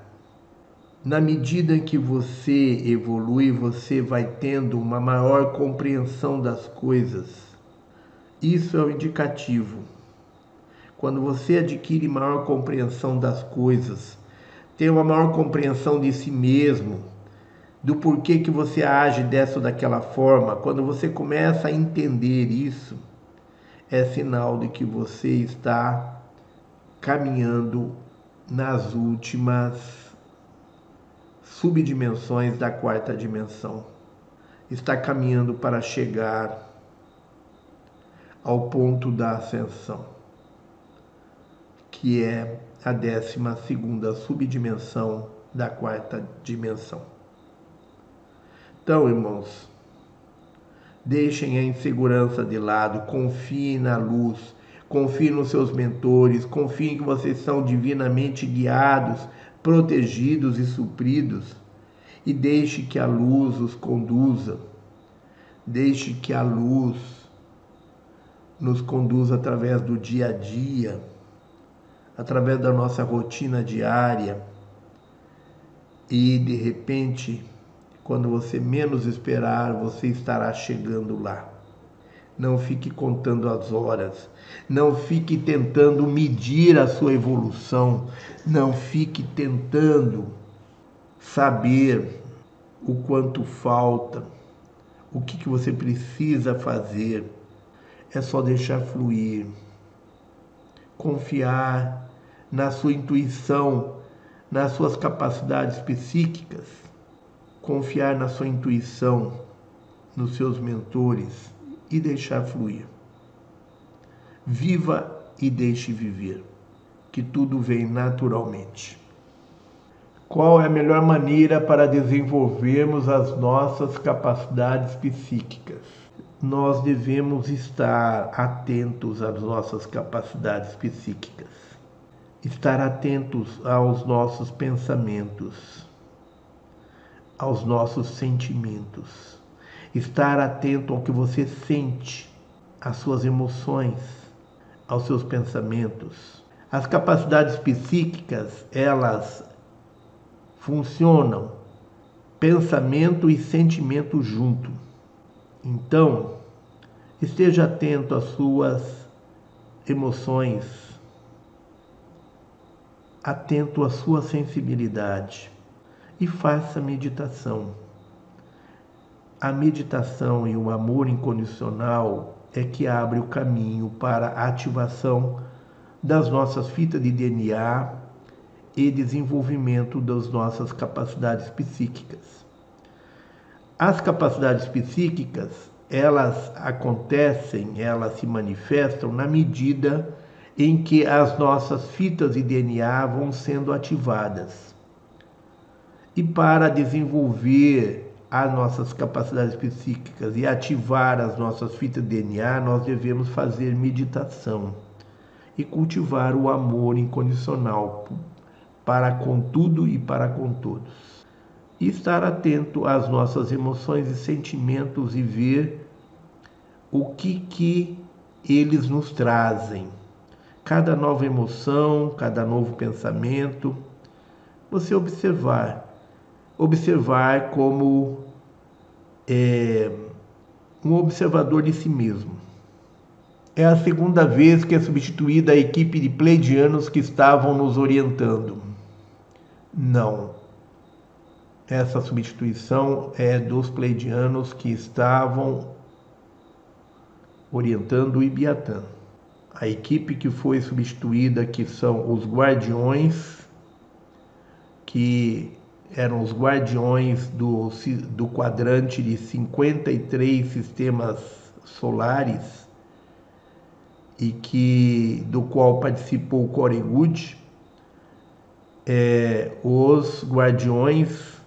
Na medida que você evolui, você vai tendo uma maior compreensão das coisas. Isso é o indicativo. Quando você adquire maior compreensão das coisas, tem uma maior compreensão de si mesmo, do porquê que você age dessa ou daquela forma, quando você começa a entender isso, é sinal de que você está caminhando nas últimas subdimensões da quarta dimensão. Está caminhando para chegar ao ponto da ascensão, que é a décima segunda subdimensão da quarta dimensão. Então, irmãos, deixem a insegurança de lado, confiem na luz, confiem nos seus mentores, confiem que vocês são divinamente guiados, protegidos e supridos, e deixe que a luz os conduza. Deixe que a luz nos conduza através do dia a dia, através da nossa rotina diária. E de repente, quando você menos esperar, você estará chegando lá. Não fique contando as horas, não fique tentando medir a sua evolução, não fique tentando saber o quanto falta, o que, que você precisa fazer. É só deixar fluir, confiar na sua intuição, nas suas capacidades psíquicas confiar na sua intuição, nos seus mentores e deixar fluir. Viva e deixe viver, que tudo vem naturalmente. Qual é a melhor maneira para desenvolvermos as nossas capacidades psíquicas? Nós devemos estar atentos às nossas capacidades psíquicas, estar atentos aos nossos pensamentos aos nossos sentimentos, estar atento ao que você sente, às suas emoções, aos seus pensamentos. As capacidades psíquicas, elas funcionam pensamento e sentimento junto. Então, esteja atento às suas emoções, atento à sua sensibilidade e faça meditação. A meditação e o amor incondicional é que abre o caminho para a ativação das nossas fitas de DNA e desenvolvimento das nossas capacidades psíquicas. As capacidades psíquicas, elas acontecem, elas se manifestam na medida em que as nossas fitas de DNA vão sendo ativadas. E para desenvolver as nossas capacidades psíquicas e ativar as nossas fitas DNA, nós devemos fazer meditação e cultivar o amor incondicional para com tudo e para com todos. E estar atento às nossas emoções e sentimentos e ver o que que eles nos trazem. Cada nova emoção, cada novo pensamento, você observar observar como é, um observador de si mesmo. É a segunda vez que é substituída a equipe de pleidianos que estavam nos orientando. Não. Essa substituição é dos pleidianos que estavam orientando o Ibiatã. A equipe que foi substituída, que são os guardiões, que eram os guardiões do, do quadrante de 53 sistemas solares e que do qual participou Corey Good, é, os guardiões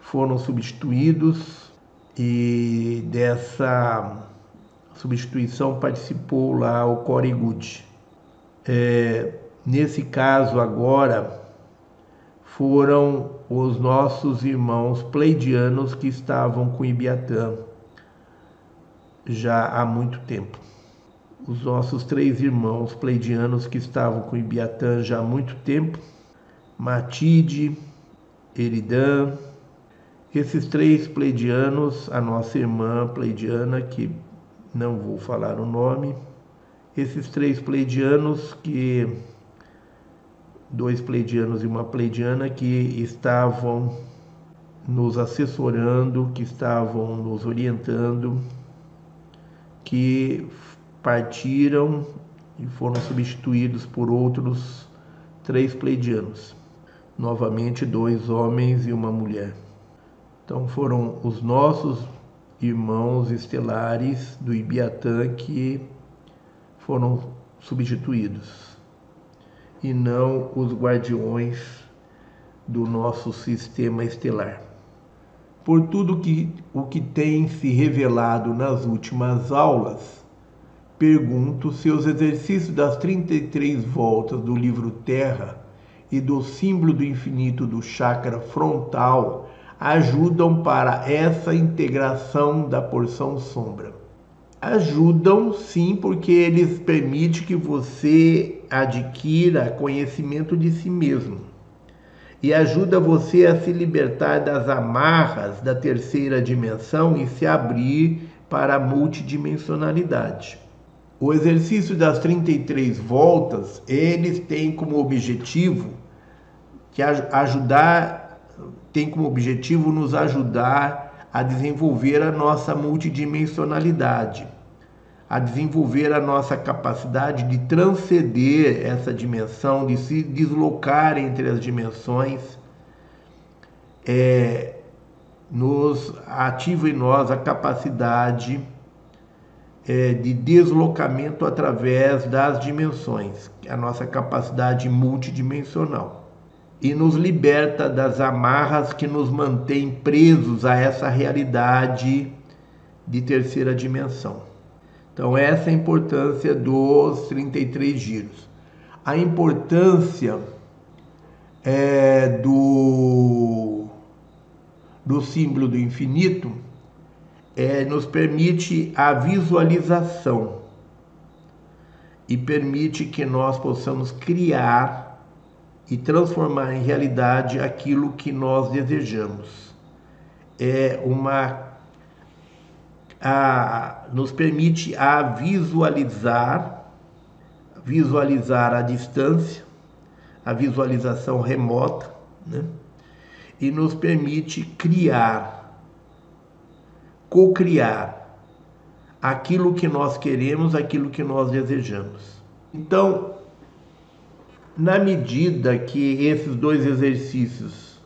foram substituídos e dessa substituição participou lá o Corey Good. É, nesse caso agora foram os nossos irmãos pleidianos que estavam com Ibiatã já há muito tempo. os nossos três irmãos pleidianos que estavam com Ibiatã já há muito tempo, Matide, Eridã, esses três pleidianos, a nossa irmã pleidiana, que não vou falar o nome, esses três pleidianos que dois pleidianos e uma pleidiana que estavam nos assessorando, que estavam nos orientando, que partiram e foram substituídos por outros três pleidianos. Novamente, dois homens e uma mulher. Então, foram os nossos irmãos estelares do Ibiatã que foram substituídos e não os guardiões do nosso sistema estelar. Por tudo que o que tem se revelado nas últimas aulas, pergunto se os exercícios das 33 voltas do livro Terra e do símbolo do infinito do chakra frontal ajudam para essa integração da porção sombra. Ajudam sim, porque eles permitem que você adquira conhecimento de si mesmo e ajuda você a se libertar das amarras da terceira dimensão e se abrir para a multidimensionalidade. O exercício das 33 voltas, eles têm como objetivo que ajudar tem como objetivo nos ajudar a desenvolver a nossa multidimensionalidade, a desenvolver a nossa capacidade de transcender essa dimensão, de se deslocar entre as dimensões, é, nos ativa em nós a capacidade é, de deslocamento através das dimensões, a nossa capacidade multidimensional e nos liberta das amarras que nos mantêm presos a essa realidade de terceira dimensão. Então, essa é a importância dos 33 giros. A importância é, do, do símbolo do infinito é, nos permite a visualização e permite que nós possamos criar e transformar em realidade aquilo que nós desejamos. É uma a, nos permite a visualizar, visualizar a distância, a visualização remota, né? e nos permite criar, co-criar aquilo que nós queremos, aquilo que nós desejamos. Então, na medida que esses dois exercícios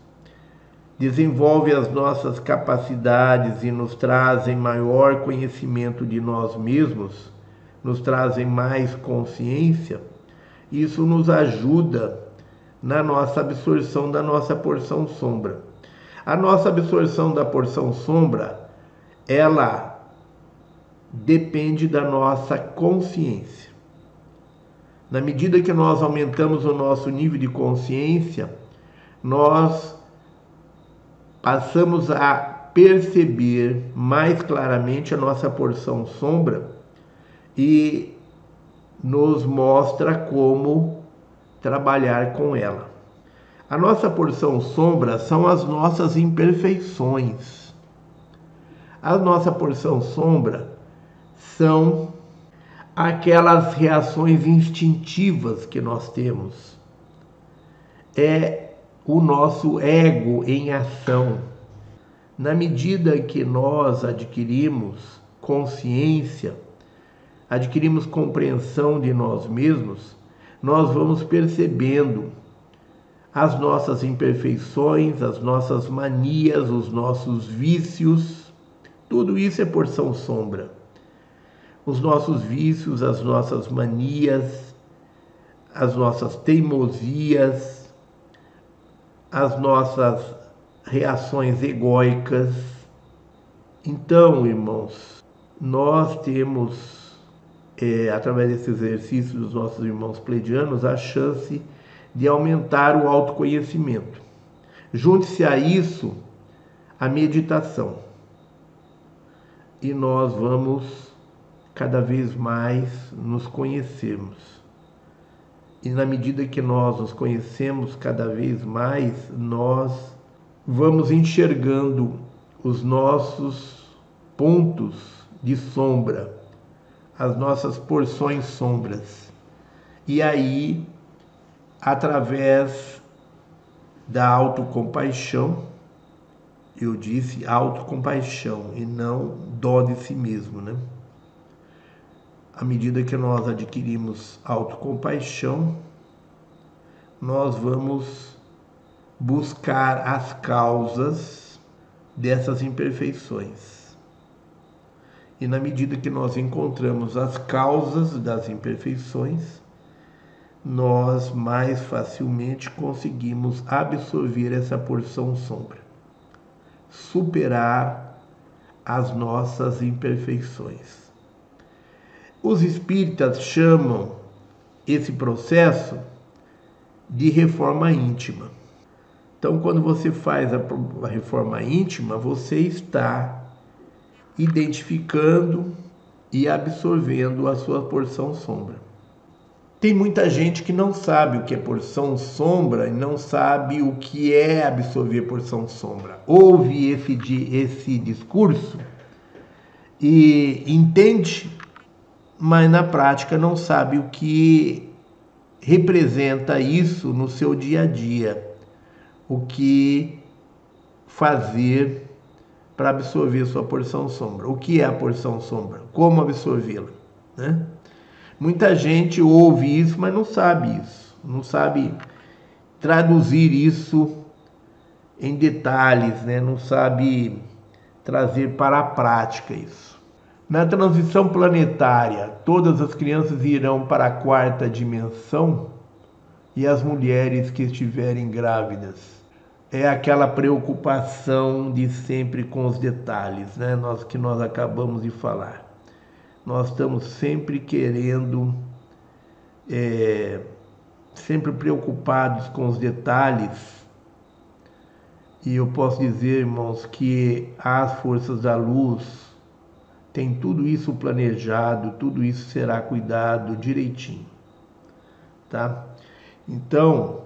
desenvolvem as nossas capacidades e nos trazem maior conhecimento de nós mesmos, nos trazem mais consciência, isso nos ajuda na nossa absorção da nossa porção sombra. A nossa absorção da porção sombra, ela depende da nossa consciência. Na medida que nós aumentamos o nosso nível de consciência, nós passamos a perceber mais claramente a nossa porção sombra e nos mostra como trabalhar com ela. A nossa porção sombra são as nossas imperfeições. A nossa porção sombra são aquelas reações instintivas que nós temos. É o nosso ego em ação. Na medida que nós adquirimos consciência, adquirimos compreensão de nós mesmos, nós vamos percebendo as nossas imperfeições, as nossas manias, os nossos vícios. Tudo isso é porção sombra os nossos vícios, as nossas manias, as nossas teimosias, as nossas reações egóicas. Então, irmãos, nós temos, é, através desse exercício dos nossos irmãos pleidianos, a chance de aumentar o autoconhecimento. Junte-se a isso a meditação. E nós vamos cada vez mais nos conhecemos. E na medida que nós nos conhecemos cada vez mais, nós vamos enxergando os nossos pontos de sombra, as nossas porções sombras. E aí, através da autocompaixão, eu disse autocompaixão e não dó de si mesmo, né? À medida que nós adquirimos autocompaixão, nós vamos buscar as causas dessas imperfeições. E na medida que nós encontramos as causas das imperfeições, nós mais facilmente conseguimos absorver essa porção sombra, superar as nossas imperfeições. Os espíritas chamam esse processo de reforma íntima. Então, quando você faz a, reforma íntima, você está identificando e absorvendo a sua porção sombra. Tem muita gente que não sabe o que é porção sombra e não sabe o que é absorver porção sombra. Ouve esse, esse discurso e entende mas na prática não sabe o que representa isso no seu dia a dia, o que fazer para absorver sua porção sombra. O que é a porção sombra? Como absorvê-la? Né? Muita gente ouve isso, mas não sabe isso, não sabe traduzir isso em detalhes, né? não sabe trazer para a prática isso. Na transição planetária, todas as crianças irão para a quarta dimensão e as mulheres que estiverem grávidas. É aquela preocupação de sempre com os detalhes, né? Nós que nós acabamos de falar. Nós estamos sempre querendo, é, sempre preocupados com os detalhes. E eu posso dizer, irmãos, que as forças da luz tem tudo isso planejado, tudo isso será cuidado direitinho, tá? Então,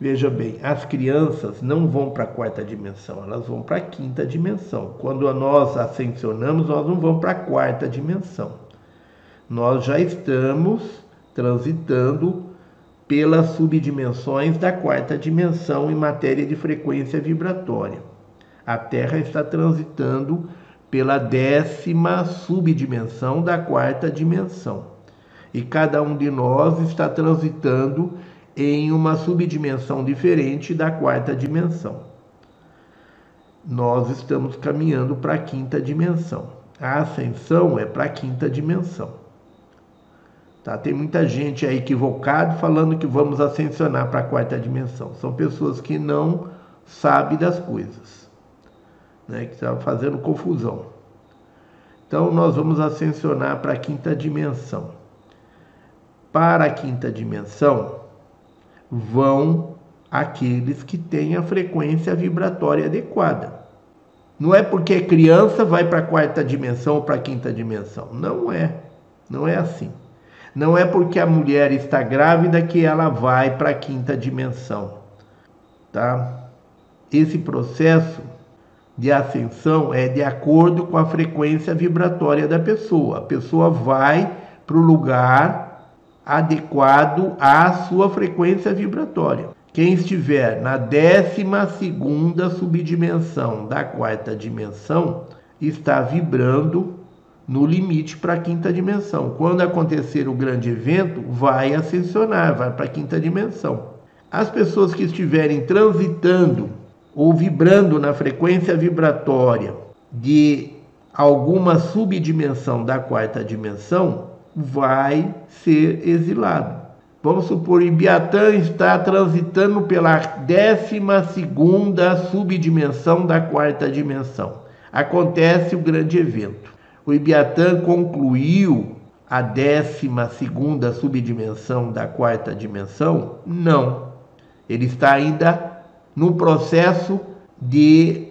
veja bem, as crianças não vão para a quarta dimensão, elas vão para a quinta dimensão. Quando nós ascensionamos, nós não vamos para a quarta dimensão. Nós já estamos transitando pelas subdimensões da quarta dimensão em matéria de frequência vibratória. A Terra está transitando pela décima subdimensão da quarta dimensão. E cada um de nós está transitando em uma subdimensão diferente da quarta dimensão. Nós estamos caminhando para a quinta dimensão. A ascensão é para a quinta dimensão. Tá? Tem muita gente aí equivocada falando que vamos ascensionar para a quarta dimensão. São pessoas que não sabem das coisas né, que estava fazendo confusão. Então, nós vamos ascensionar para a quinta dimensão. Para a quinta dimensão, vão aqueles que têm a frequência vibratória adequada. Não é porque criança vai para a quarta dimensão ou para a quinta dimensão. Não é. Não é assim. Não é porque a mulher está grávida que ela vai para a quinta dimensão. Tá? Esse processo de ascensão é de acordo com a frequência vibratória da pessoa. A pessoa vai para o lugar adequado à sua frequência vibratória. Quem estiver na décima segunda subdimensão da quarta dimensão está vibrando no limite para a quinta dimensão. Quando acontecer o grande evento, vai ascensionar, vai para a quinta dimensão. As pessoas que estiverem transitando ou vibrando na frequência vibratória de alguma subdimensão da quarta dimensão, vai ser exilado. Vamos supor, Ibiatã está transitando pela décima segunda subdimensão da quarta dimensão. Acontece o grande evento. O Ibiatã concluiu a décima segunda subdimensão da quarta dimensão? Não. Ele está ainda no processo de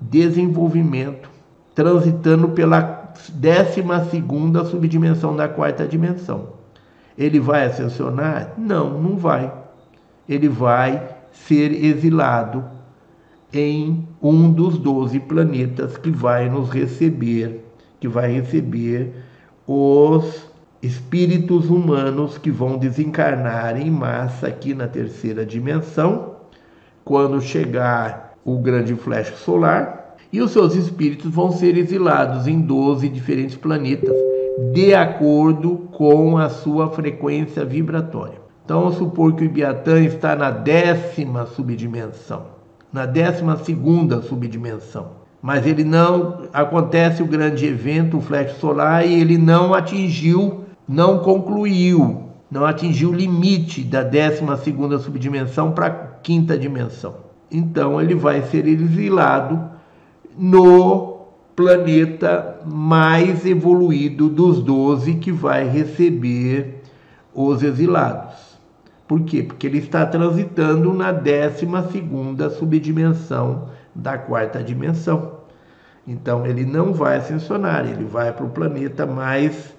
desenvolvimento, transitando pela décima segunda subdimensão da quarta dimensão. Ele vai ascensionar? Não, não vai. Ele vai ser exilado em um dos doze planetas que vai nos receber, que vai receber os espíritos humanos que vão desencarnar em massa aqui na terceira dimensão, quando chegar o grande flash solar, e os seus espíritos vão ser exilados em 12 diferentes planetas, de acordo com a sua frequência vibratória. Então, vamos supor que o Ibiatã está na décima subdimensão, na décima segunda subdimensão mas ele não acontece o grande evento, o flash solar, e ele não atingiu não concluiu, não atingiu o limite da 12 subdimensão para quinta dimensão. Então ele vai ser exilado no planeta mais evoluído dos 12 que vai receber os exilados. Por quê? Porque ele está transitando na 12 subdimensão da quarta dimensão. Então ele não vai ascensionar, ele vai para o planeta mais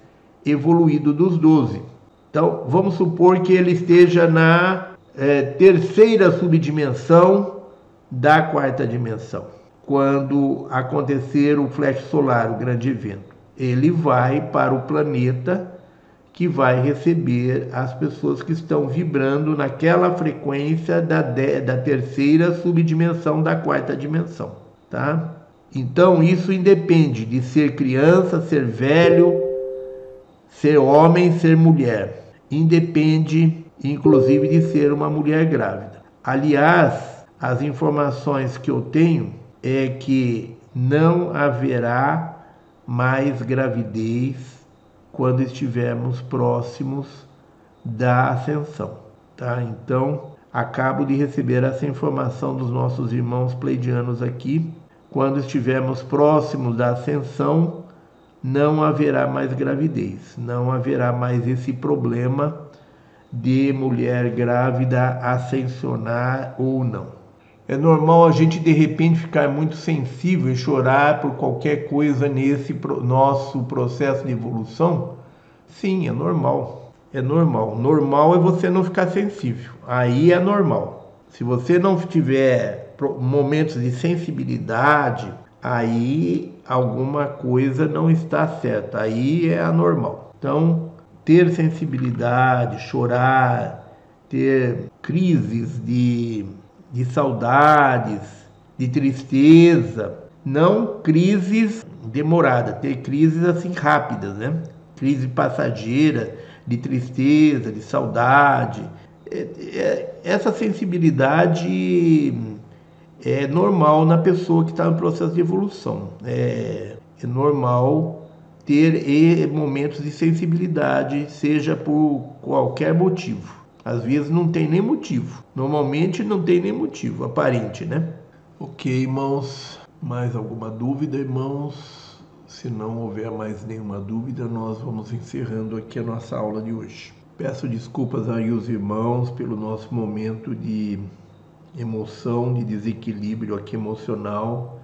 evoluído dos doze. Então, vamos supor que ele esteja na é, terceira subdimensão da quarta dimensão, quando acontecer o flash solar, o grande evento. Ele vai para o planeta que vai receber as pessoas que estão vibrando naquela frequência da, de, da terceira subdimensão da quarta dimensão, tá? Então isso independe de ser criança, ser velho, ser homem, ser mulher. Independe, inclusive, de ser uma mulher grávida. Aliás, as informações que eu tenho é que não haverá mais gravidez quando estivermos próximos da ascensão, tá? Então, acabo de receber essa informação dos nossos irmãos pleidianos aqui. Quando estivermos próximos da ascensão, não haverá mais gravidez, não haverá mais esse problema de mulher grávida ascensionar ou não. É normal a gente de repente ficar muito sensível e chorar por qualquer coisa nesse nosso processo de evolução? Sim, é normal. É normal. Normal é você não ficar sensível. Aí é normal. Se você não tiver momentos de sensibilidade, aí alguma coisa não está certa, aí é anormal. Então, ter sensibilidade, chorar, ter crises de, de saudades, de tristeza, não crises demoradas, ter crises assim rápidas, né? Crise passageira de tristeza, de saudade. É, é, essa sensibilidade é normal na pessoa que está no processo de evolução. É, é normal ter momentos de sensibilidade, seja por qualquer motivo. Às vezes não tem nem motivo. Normalmente não tem nem motivo aparente, né? Ok, irmãos. Mais alguma dúvida, irmãos? Se não houver mais nenhuma dúvida, nós vamos encerrando aqui a nossa aula de hoje. Peço desculpas aí aos irmãos pelo nosso momento de emoção, de desequilíbrio aqui emocional,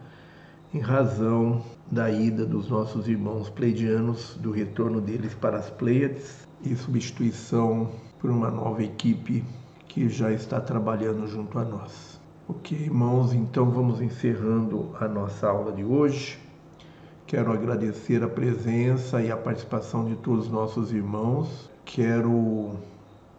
em razão da ida dos nossos irmãos pleidianos, do retorno deles para as Pleiades e substituição por uma nova equipe que já está trabalhando junto a nós. Ok, irmãos, então vamos encerrando a nossa aula de hoje. Quero agradecer a presença e a participação de todos os nossos irmãos. Quero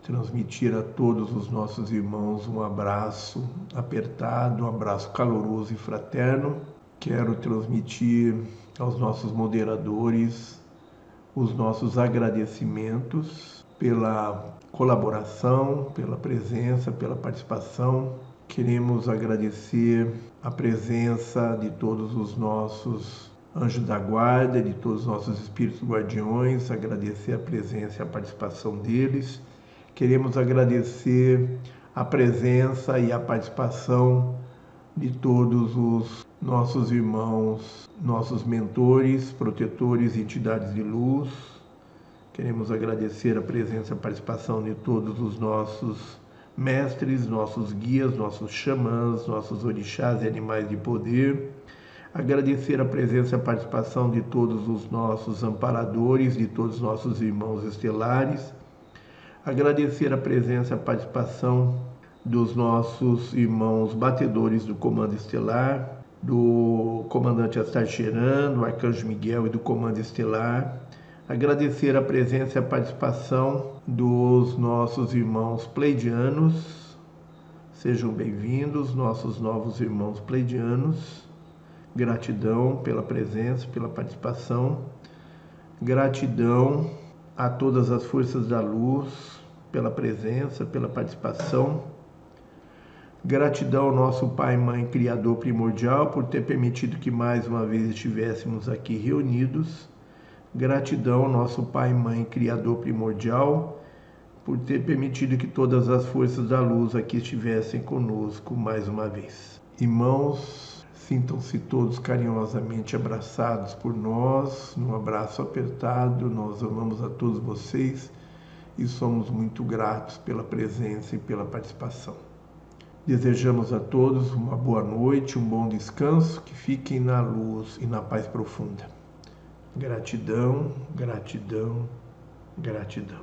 transmitir a todos os nossos irmãos um abraço apertado, um abraço caloroso e fraterno. Quero transmitir aos nossos moderadores os nossos agradecimentos pela colaboração, pela presença, pela participação. Queremos agradecer a presença de todos os nossos anjos da guarda, de todos os nossos espíritos guardiões, agradecer a presença e a participação deles Queremos agradecer a presença e a participação de todos os nossos irmãos, nossos mentores, protetores entidades de luz. Queremos agradecer a presença e a participação de todos os nossos mestres, nossos guias, nossos xamãs, nossos orixás e animais de poder. Agradecer a presença e a participação de todos os nossos amparadores, de todos os nossos irmãos estelares. Agradecer a presença e a participação dos nossos irmãos batedores do Comando Estelar, do comandante Astarcheran, do Arcanjo Miguel e do Comando Estelar. Agradecer a presença e a participação dos nossos irmãos pleidianos. Sejam bem-vindos, nossos novos irmãos pleidianos. Gratidão pela presença, pela participação. Gratidão a todas as forças da luz pela presença, pela participação. Gratidão ao nosso Pai, Mãe, Criador primordial por ter permitido que mais uma vez estivéssemos aqui reunidos. Gratidão ao nosso Pai, Mãe, Criador primordial por ter permitido que todas as forças da luz aqui estivessem conosco mais uma vez. Irmãos, sintam-se todos carinhosamente abraçados por nós, num abraço apertado. Nós amamos a todos vocês e somos muito gratos pela presença e pela participação. Desejamos a todos uma boa noite, um bom descanso, que fiquem na luz e na paz profunda. Gratidão, gratidão, gratidão.